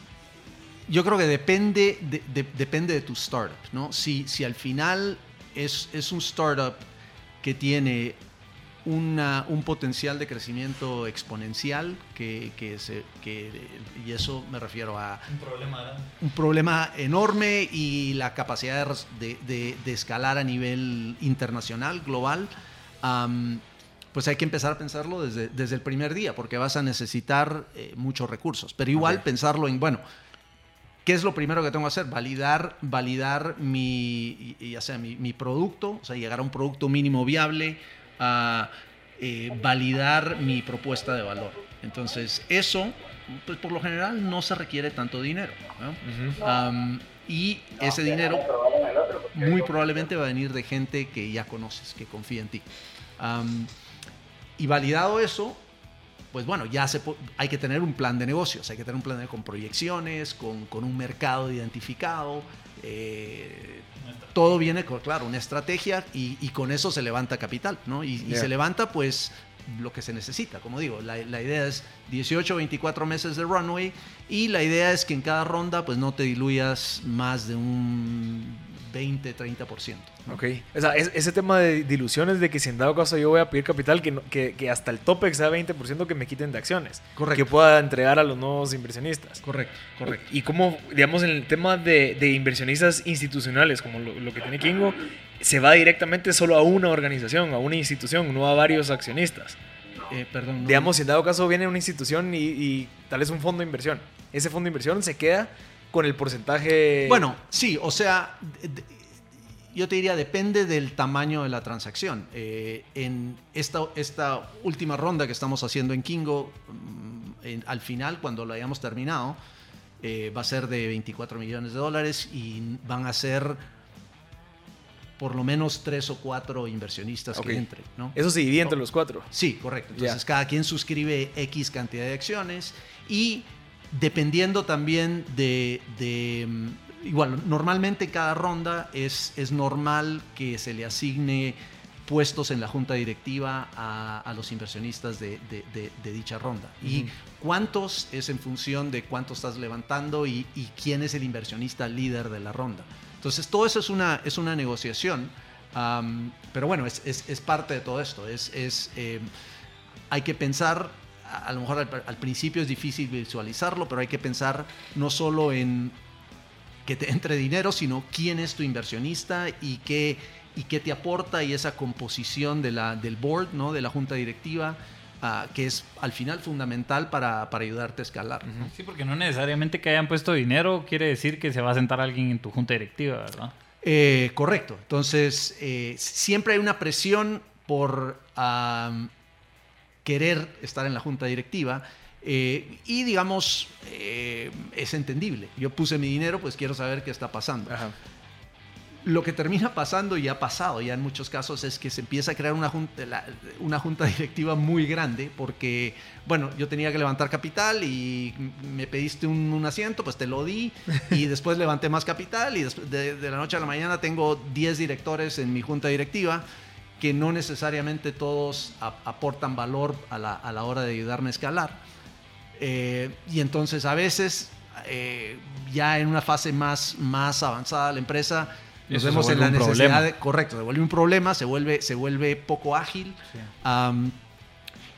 yo creo que depende de, de, depende de tu startup, ¿no? Si, si al final es, es un startup que tiene una, un potencial de crecimiento exponencial que, que, se, que, y eso me refiero a un problema, un problema enorme y la capacidad de, de, de escalar a nivel internacional, global, um, pues hay que empezar a pensarlo desde, desde, el primer día porque vas a necesitar eh, muchos recursos, pero igual okay. pensarlo en, bueno, ¿qué es lo primero que tengo que hacer? Validar, validar mi, ya sea mi, mi producto, o sea, llegar a un producto mínimo viable, a eh, validar mi propuesta de valor. Entonces, eso, pues por lo general, no se requiere tanto dinero. ¿no? Uh -huh. um, y ese dinero muy probablemente va a venir de gente que ya conoces, que confía en ti. Um, y validado eso, pues bueno, ya se hay que tener un plan de negocios, hay que tener un plan de, con proyecciones, con, con un mercado identificado, eh, todo viene con, claro, una estrategia y, y, con eso se levanta capital, ¿no? Y, yeah. y, se levanta, pues, lo que se necesita. Como digo, la, la, idea es 18, 24 meses de runway y la idea es que en cada ronda, pues, no te diluyas más de un 20, 30%. ¿no? Ok. O sea, es, ese tema de diluciones de que si en dado caso yo voy a pedir capital, que, que, que hasta el tope sea 20% que me quiten de acciones. Correcto. Que pueda entregar a los nuevos inversionistas. Correcto, correcto. Y como, digamos, en el tema de, de inversionistas institucionales, como lo, lo, que tiene Kingo, se va directamente solo a una organización, a una institución, no a varios accionistas. Eh, perdón. No, digamos, si en dado caso viene una institución y, y tal vez un fondo de inversión, ese fondo de inversión se queda con el porcentaje. Bueno, sí, o sea, yo te diría, depende del tamaño de la transacción. Eh, en esta, esta última ronda que estamos haciendo en Kingo, mm, en, al final, cuando lo hayamos terminado, eh, va a ser de 24 millones de dólares y van a ser por lo menos tres o cuatro inversionistas que entren. ¿no? Eso se divide entre los cuatro. Sí, correcto. Entonces cada quien suscribe X cantidad de acciones y dependiendo también de, de, mm, igual, normalmente cada ronda es, es normal que se le asigne puestos en la junta directiva a, a los inversionistas de, de- de- de dicha ronda. Y cuántos es en función de cuánto estás levantando y, y quién es el inversionista líder de la ronda. Entonces todo eso es una, es una negociación, pero bueno, es, es- es parte de todo esto. Es, es, eh, hay que pensar, a, lo mejor al, al principio es difícil visualizarlo, pero hay que pensar no solo en que te entre dinero, sino quién es tu inversionista y qué, y qué te aporta y esa composición de la, del board, ¿no? de la junta directiva, ah, que es al final fundamental para, para ayudarte a escalar. ¿no? Sí, porque no necesariamente que hayan puesto dinero quiere decir que se va a sentar alguien en tu junta directiva, ¿verdad? Eh, correcto. Entonces, eh, siempre hay una presión por querer estar en la junta directiva. eh, y digamos, eh, es entendible. Yo puse mi dinero, pues quiero saber qué está pasando. Ajá. Lo que termina pasando y ha pasado ya en muchos casos es que se empieza a crear una junta, la- una junta directiva muy grande porque, bueno, yo tenía que levantar capital y me pediste un, un asiento, pues te lo di y <laughs> después levanté más capital y de, de la noche a la mañana tengo 10 directores en mi junta directiva que no necesariamente todos aportan valor a la, a la hora de ayudarme a escalar. Eh, y entonces a veces, eh, ya en una fase más, más avanzada de la empresa, nos vemos en la necesidad de, correcto, se vuelve un problema, se vuelve, se vuelve poco ágil. am,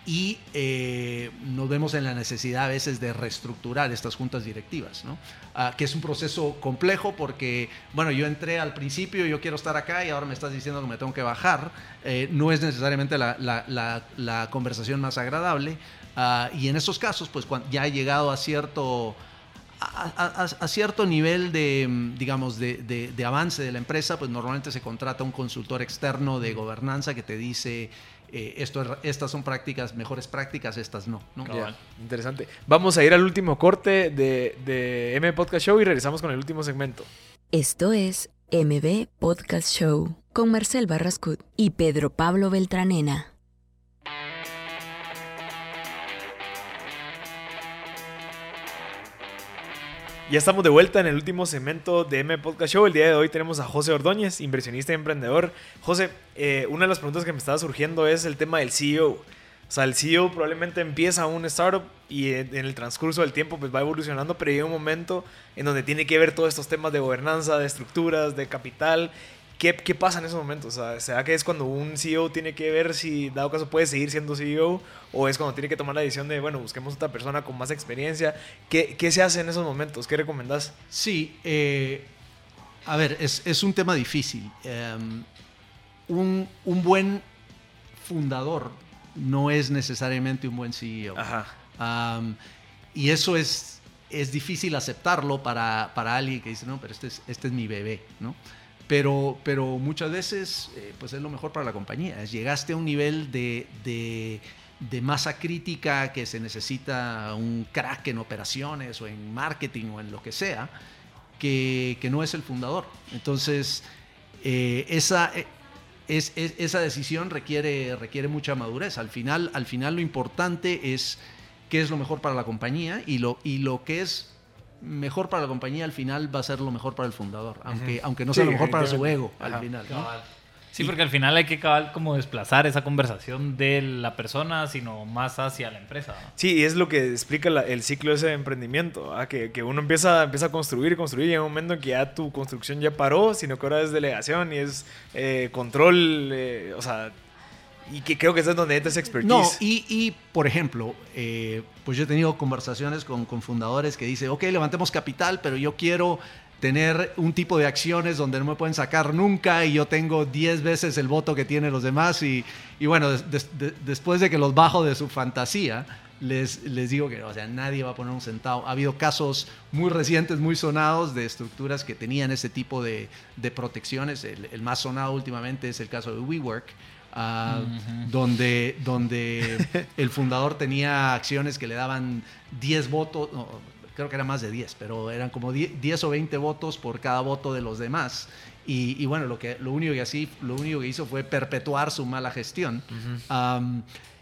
y eh, nos vemos en la necesidad a veces de reestructurar estas juntas directivas, ¿no? Ah, que es un proceso complejo porque, bueno, yo entré al principio, yo quiero estar acá y ahora me estás diciendo que me tengo que bajar. Eh, no es necesariamente la, la- la- la conversación más agradable. Ah, y en esos casos, pues cuando ya ha llegado a cierto, a- a- a cierto nivel de, mm, digamos, de, de- de avance de la empresa, pues normalmente se contrata un consultor externo de gobernanza que te dice, eh, esto, estas son prácticas, mejores prácticas, estas no. ¿no? Interesante. Vamos a ir al último corte de, de M Podcast Show y regresamos con el último segmento. Esto es MB Podcast Show con Marcel Barrascut y Pedro Pablo Beltranena. Ya estamos de vuelta en el último segmento de M Podcast Show. El día de hoy tenemos a José Ordóñez, inversionista y emprendedor. José, eh, una de las preguntas que me estaba surgiendo es el tema del CEO. O sea, el CEO probablemente empieza un startup y en, el transcurso del tiempo pues va evolucionando, pero llega un momento en donde tiene que ver todos estos temas de gobernanza, de estructuras, de capital. ¿Qué, qué pasa en esos momentos? O sea, ¿será que es cuando un CEO tiene que ver si, dado caso, puede seguir siendo CEO? ¿O es cuando tiene que tomar la decisión de, bueno, busquemos otra persona con más experiencia? ¿Qué, qué se hace en esos momentos? ¿Qué recomendás? Sí, eh, a ver, es, es un tema difícil. Em, un, un buen fundador no es necesariamente un buen CEO. Ajá. Am, y eso es, es difícil aceptarlo para, para alguien que dice, no, pero este es, este es mi bebé, ¿no? Pero, pero muchas veces, eh, pues es lo mejor para la compañía. Llegaste a un nivel de, de, masa crítica que se necesita un crack en operaciones o en marketing o en lo que sea, que, que no es el fundador. Entonces, eh, esa, eh, es, es- esa decisión requiere, requiere mucha madurez. Al final, al final lo importante es qué es lo mejor para la compañía y lo, y lo que es mejor para la compañía al final va a ser lo mejor para el fundador, aunque, aunque no sea Sí, lo mejor para su ego al Ajá. final. ¿no? Sí, porque al final hay que cabal como desplazar esa conversación de la persona, sino más hacia la empresa. ¿no? Sí, y es lo que explica la- el ciclo ese de emprendimiento, ¿ah? que, que uno empieza, empieza a construir y construir y hay un momento en que ya tu construcción ya paró, sino que ahora es delegación y es eh, control, eh, o sea, y que creo que es donde entra esa expertise. No, y, y, por ejemplo, eh, pues yo he tenido conversaciones con, con fundadores que dicen, ok, levantemos capital, pero yo quiero tener un tipo de acciones donde no me pueden sacar nunca y yo tengo 10 veces el voto que tienen los demás y, y bueno, des- des- de- después de que los bajo de su fantasía, les, les digo que o sea, nadie va a poner un centavo. Ha habido casos muy recientes, muy sonados de estructuras que tenían ese tipo de, de protecciones. El, el más sonado últimamente es el caso de WeWork. Donde, donde <laughs> el fundador tenía acciones que le daban 10 votos, no, creo que era más de 10, pero eran como 10, o 20 votos por cada voto de los demás. Y, bueno, lo, que, lo, único que así, lo único que hizo fue perpetuar su mala gestión.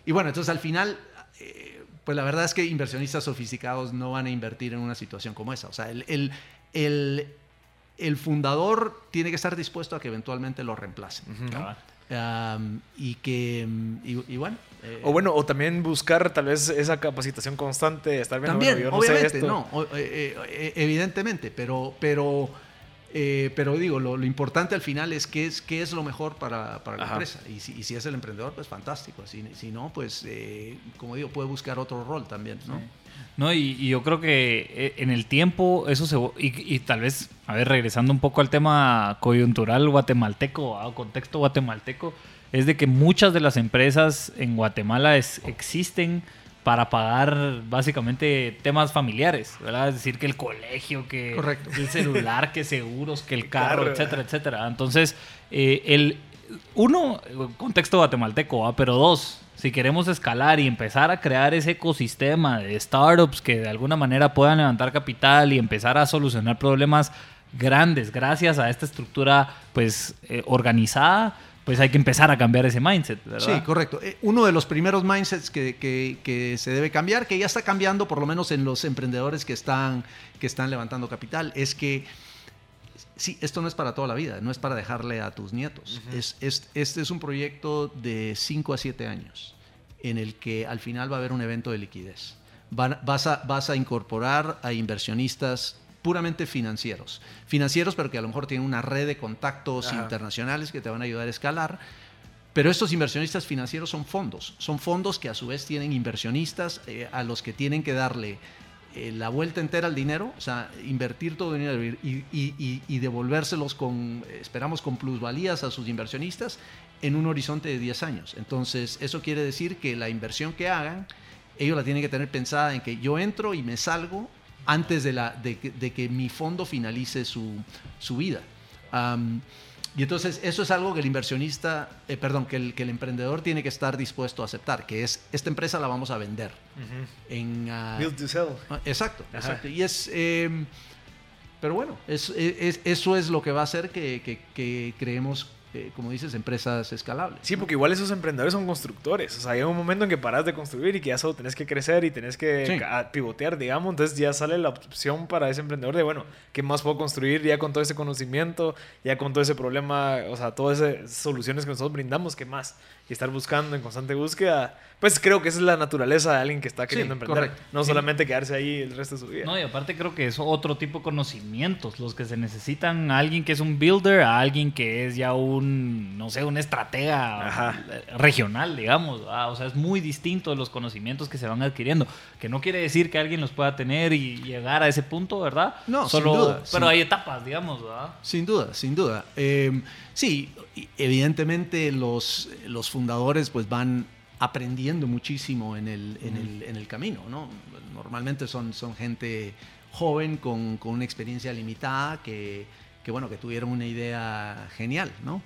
y bueno, entonces al final, eh, pues la verdad es que inversionistas sofisticados no van a invertir en una situación como esa. O sea, el, el, el, el fundador tiene que estar dispuesto a que eventualmente lo reemplacen. Y que, y, bueno. Eh, o bueno, o también buscar tal vez esa capacitación constante, estar viendo, también, obviamente, no, eh, eh, evidentemente, pero, pero, pero digo, lo, importante al final es qué es, qué es lo mejor para, para la empresa. Y si, y si, es el emprendedor, pues fantástico. Si, si no, pues, como digo, puede buscar otro rol también, ¿no? No, y, yo creo que eh, en el tiempo eso se... Y, tal vez, a ver, regresando un poco al tema coyuntural guatemalteco, o contexto guatemalteco, es de que muchas de las empresas en Guatemala existen para pagar básicamente temas familiares, ¿verdad? Es decir, que el colegio, que el celular, que seguros, que el carro, etcétera, etcétera. Entonces, eh, el uno, contexto guatemalteco, pero dos, si queremos escalar y empezar a crear ese ecosistema de startups que de alguna manera puedan levantar capital y empezar a solucionar problemas grandes gracias a esta estructura pues eh, organizada, pues hay que empezar a cambiar ese mindset. Sí, correcto. Eh, uno de los primeros mindsets que, que, se debe cambiar, que ya está cambiando por lo menos en los emprendedores que están, que están levantando capital, es que sí, esto no es para toda la vida, no es para dejarle a tus nietos. es, este es un proyecto de 5 a 7 años en el que al final va a haber un evento de liquidez. vas, a, vas a incorporar a inversionistas puramente financieros. Financieros, pero que a lo mejor tienen una red de contactos internacionales que te van a ayudar a escalar. Pero estos inversionistas financieros son fondos. Son fondos que a su vez tienen inversionistas eh, a los que tienen que darle eh, la vuelta entera al dinero, o sea, invertir todo el dinero y, devolvérselos con, esperamos, con plusvalías a sus inversionistas en un horizonte de 10 años. Entonces, eso quiere decir que la inversión que hagan, ellos la tienen que tener pensada en que yo entro y me salgo antes de, la, de, que, mi fondo finalice su, vida. Y entonces eso es algo que el inversionista, eh, perdón, que el, que el emprendedor tiene que estar dispuesto a aceptar, que es, esta empresa la vamos a vender. en, uh, Build to sell. Ah, exacto, exacto. Y es, em, pero bueno, es, eso es lo que va a hacer que, que, que creemos eh, como dices, empresas escalables. Sí, porque igual esos emprendedores son constructores. O sea, hay un momento en que paras de construir y que ya solo tenés que crecer y tenés que pivotear, digamos. Entonces ya sale la opción para ese emprendedor de, bueno, ¿qué más puedo construir ya con todo ese conocimiento, ya con todo ese problema, o sea, todas esas soluciones que nosotros brindamos, ¿qué más? Y estar buscando en constante búsqueda pues creo que esa es la naturaleza de alguien que está queriendo emprender. No solamente quedarse ahí el resto de su vida. No, y aparte creo que es otro tipo de conocimientos los que se necesitan. A alguien que es un builder, a alguien que es ya un, no sé, un estratega regional, digamos. O sea, es muy distinto de los conocimientos que se van adquiriendo. Que no quiere decir que alguien los pueda tener y llegar a ese punto, ¿verdad? No, Solo, sin duda. Pero hay etapas, digamos, ¿verdad? Sin duda, sin duda. Eh, sí, evidentemente los, los fundadores pues van aprendiendo muchísimo en el, en el, en el camino. ¿no? Normalmente son, son gente joven con, con una experiencia limitada que, que, bueno, que tuvieron una idea genial. ¿no?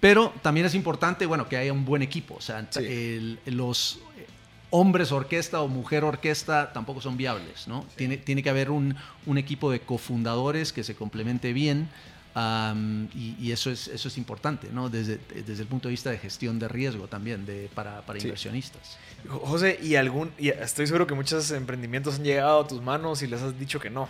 pero también es importante bueno, que haya un buen equipo. O sea, los hombres orquesta o mujer orquesta tampoco son viables. ¿no? Tiene, tiene que haber un, un equipo de cofundadores que se complemente bien y, eso, es, eso es importante, ¿no? Desde, desde el punto de vista de gestión de riesgo también de, para, para inversionistas. José, y algún, y estoy seguro que muchos emprendimientos han llegado a tus manos y les has dicho que no.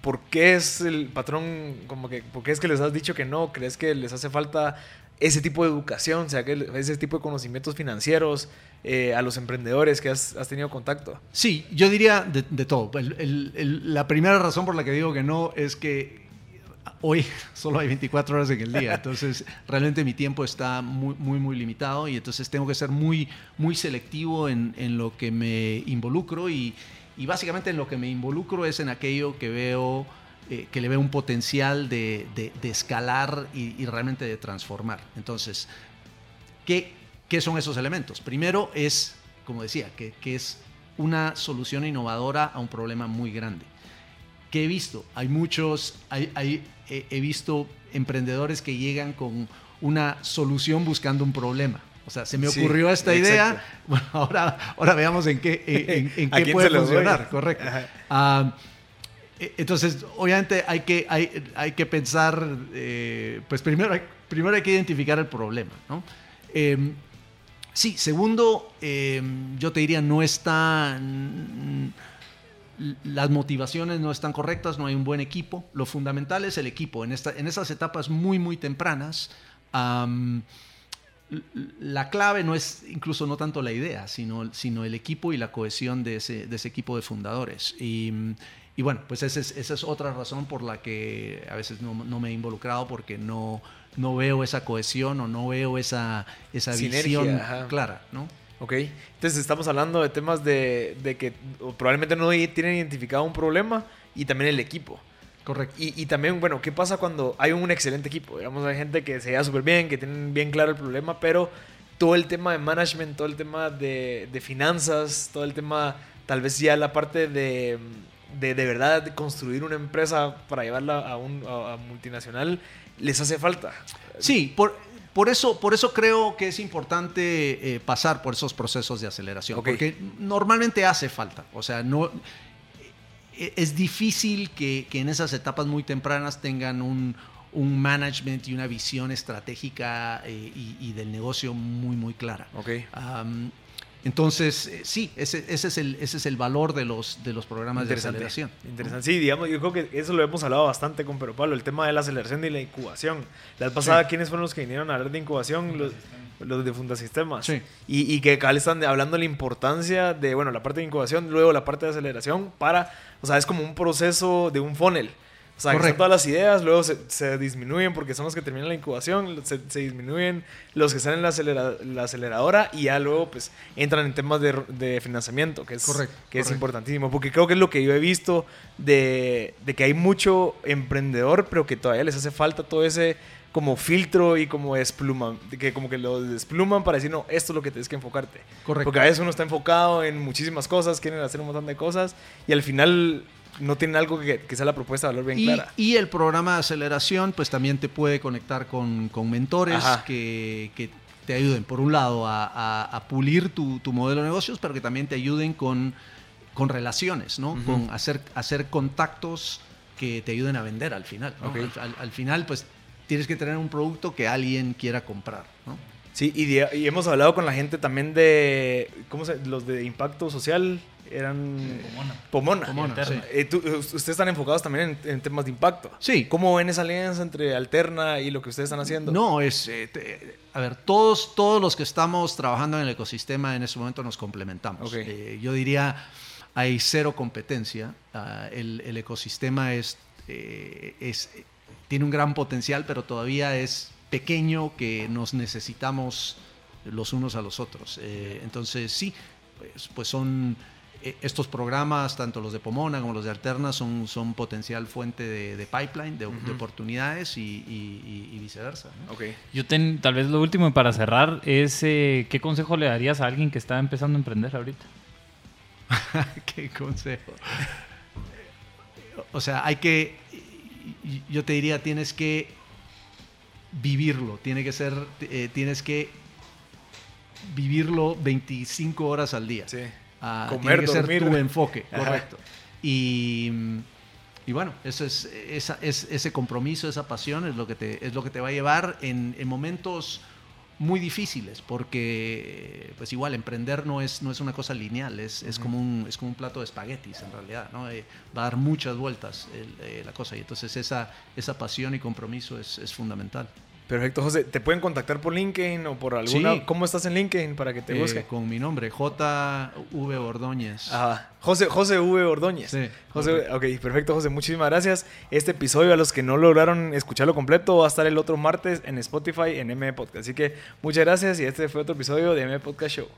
¿Por qué es el patrón, como que, por qué es que les has dicho que no? ¿Crees que les hace falta ese tipo de educación, o sea, que ese tipo de conocimientos financieros eh, a los emprendedores que has, has, tenido contacto? Sí, yo diría de, de todo. la primera razón por la que digo que no es que hoy solo hay 24 horas en el día, entonces realmente mi tiempo está muy, muy, muy limitado y entonces tengo que ser muy, muy selectivo en, en lo que me involucro y, y, básicamente en lo que me involucro es en aquello que veo, eh, que le veo un potencial de, de, escalar y, realmente de transformar. Entonces, ¿qué, ¿qué, son esos elementos? Primero es, como decía, que, que es una solución innovadora a un problema muy grande. ¿Qué he visto? Hay muchos, hay, he visto emprendedores que llegan con una solución buscando un problema. O sea, se me Sí, ocurrió esta exacto. idea. Bueno, <laughs> ahora, ahora veamos en qué, en, en <laughs> ¿A qué puede funcionar. Correcto. Ah, e- entonces, obviamente hay que, hay, hay que pensar, eh, pues primero hay, primero hay que identificar el problema, ¿no? Em, sí, segundo, em, yo te diría, no están, las motivaciones no están correctas, no hay un buen equipo. Lo fundamental es el equipo. En, esta, en esas etapas muy, muy tempranas, l- la clave no es incluso no tanto la idea, sino, sino el equipo y la cohesión de ese, de ese equipo de fundadores. Y, y bueno, pues esa es, esa es otra razón por la que a veces no, no me he involucrado porque no, no veo esa cohesión o no veo esa, esa Sinergia, visión ajá. clara, ¿no? Ok, entonces estamos hablando de temas de, de que probablemente no tienen identificado un problema y también el equipo. Correcto. Y, y también, bueno, ¿qué pasa cuando hay un excelente equipo? Digamos, hay gente que se lleva súper bien, que tienen bien claro el problema, pero todo el tema de management, todo el tema de, de finanzas, todo el tema, tal vez ya la parte de, de, de verdad de construir una empresa para llevarla a un a- a multinacional, les hace falta. Sí, por, por, eso, por eso creo que es importante eh, pasar por esos procesos de aceleración, porque normalmente hace falta. O sea, no, e- es difícil que, que en esas etapas muy tempranas tengan un, un management y una visión estratégica eh, y, y del negocio muy, muy clara. Ok. Am, entonces, eh, sí, ese, ese, es el, ese es el valor de los, de los programas de aceleración. Interesante. Sí, digamos, yo creo que eso lo hemos hablado bastante con Pero Pablo, el tema de la aceleración y la incubación. La vez pasada, ¿quiénes fueron los que vinieron a hablar de incubación? Los, los de Fundasistemas. Sí. Y, y que acá le están hablando de la importancia de, bueno, la parte de incubación, luego la parte de aceleración para, o sea, es como un proceso de un funnel. O sea, que todas las ideas, luego se, se disminuyen porque son los que terminan la incubación, se, se disminuyen los que están en la, acelera- la aceleradora y ya luego pues entran en temas de, de financiamiento, que es, Correcto, que es importantísimo, porque creo que es lo que yo he visto de, de que hay mucho emprendedor, pero que todavía les hace falta todo ese como filtro y como despluma, de que como que lo despluman para decir, no, esto es lo que tienes que enfocarte. Correcto. Porque a veces uno está enfocado en muchísimas cosas, quieren hacer un montón de cosas y al final no tienen algo que, que sea la propuesta de valor bien y, clara. y el programa de aceleración, pues también te puede conectar con, con mentores que, que te ayuden, por un lado, a, a- a pulir tu, tu modelo de negocios, pero que también te ayuden con, con relaciones, ¿no? Con hacer, hacer contactos que te ayuden a vender al final. Al, al- al final, pues tienes que tener un producto que alguien quiera comprar, ¿no? Sí, y, de- y hemos hablado con la gente también de, ¿cómo se? Los de impacto social eran... Pomona. Pomona. Pomona, sí. Eh, tú- ustedes están enfocados también en, en temas de impacto. Sí. ¿Cómo ven esa alianza entre Alterna y lo que ustedes están haciendo? No, es. eh, te- a ver, todos, todos los que estamos trabajando en el ecosistema en este momento nos complementamos. Eh, yo diría, hay cero competencia. Ah, el, el ecosistema es, eh, es, tiene un gran potencial, pero todavía es pequeño que nos necesitamos los unos a los otros. Eh, entonces, sí, pues, pues son. Eh, Estos programas, tanto los de Pomona como los de Alterna, son, son potencial fuente de, de pipeline, de, oportunidades y, y- y- y viceversa. ¿no? Ok. Yo ten- tal vez lo último para cerrar es eh, ¿qué consejo le darías a alguien que está empezando a emprender ahorita? <laughs> Qué consejo. O sea, hay que, yo te diría, tienes que vivirlo, tiene que ser, eh, tienes que vivirlo 25 horas al día. Sí. Ah, Comer, tiene que ser dormir. tu enfoque, correcto. Y, y bueno, eso es, esa, es, ese compromiso, esa pasión es lo que te, es lo que te va a llevar en, en momentos muy difíciles, porque pues igual emprender no es, no es una cosa lineal, es, es, como un, es como un plato de espaguetis en realidad, ¿no? Eh, va a dar muchas vueltas el- eh, la cosa y entonces esa, esa pasión y compromiso es, es fundamental. Perfecto, José. ¿Te pueden contactar por LinkedIn o por alguna? Sí. ¿Cómo estás en LinkedIn para que te Eh, busque? con mi nombre, J.V. Ordóñez. Ajá. José, José V. Ordóñez. Sí, José, ok, perfecto, José. Muchísimas gracias. Este episodio, a los que no lograron escucharlo completo, va a estar el otro martes en Spotify, en M Podcast. Así que muchas gracias y este fue otro episodio de M Podcast Show.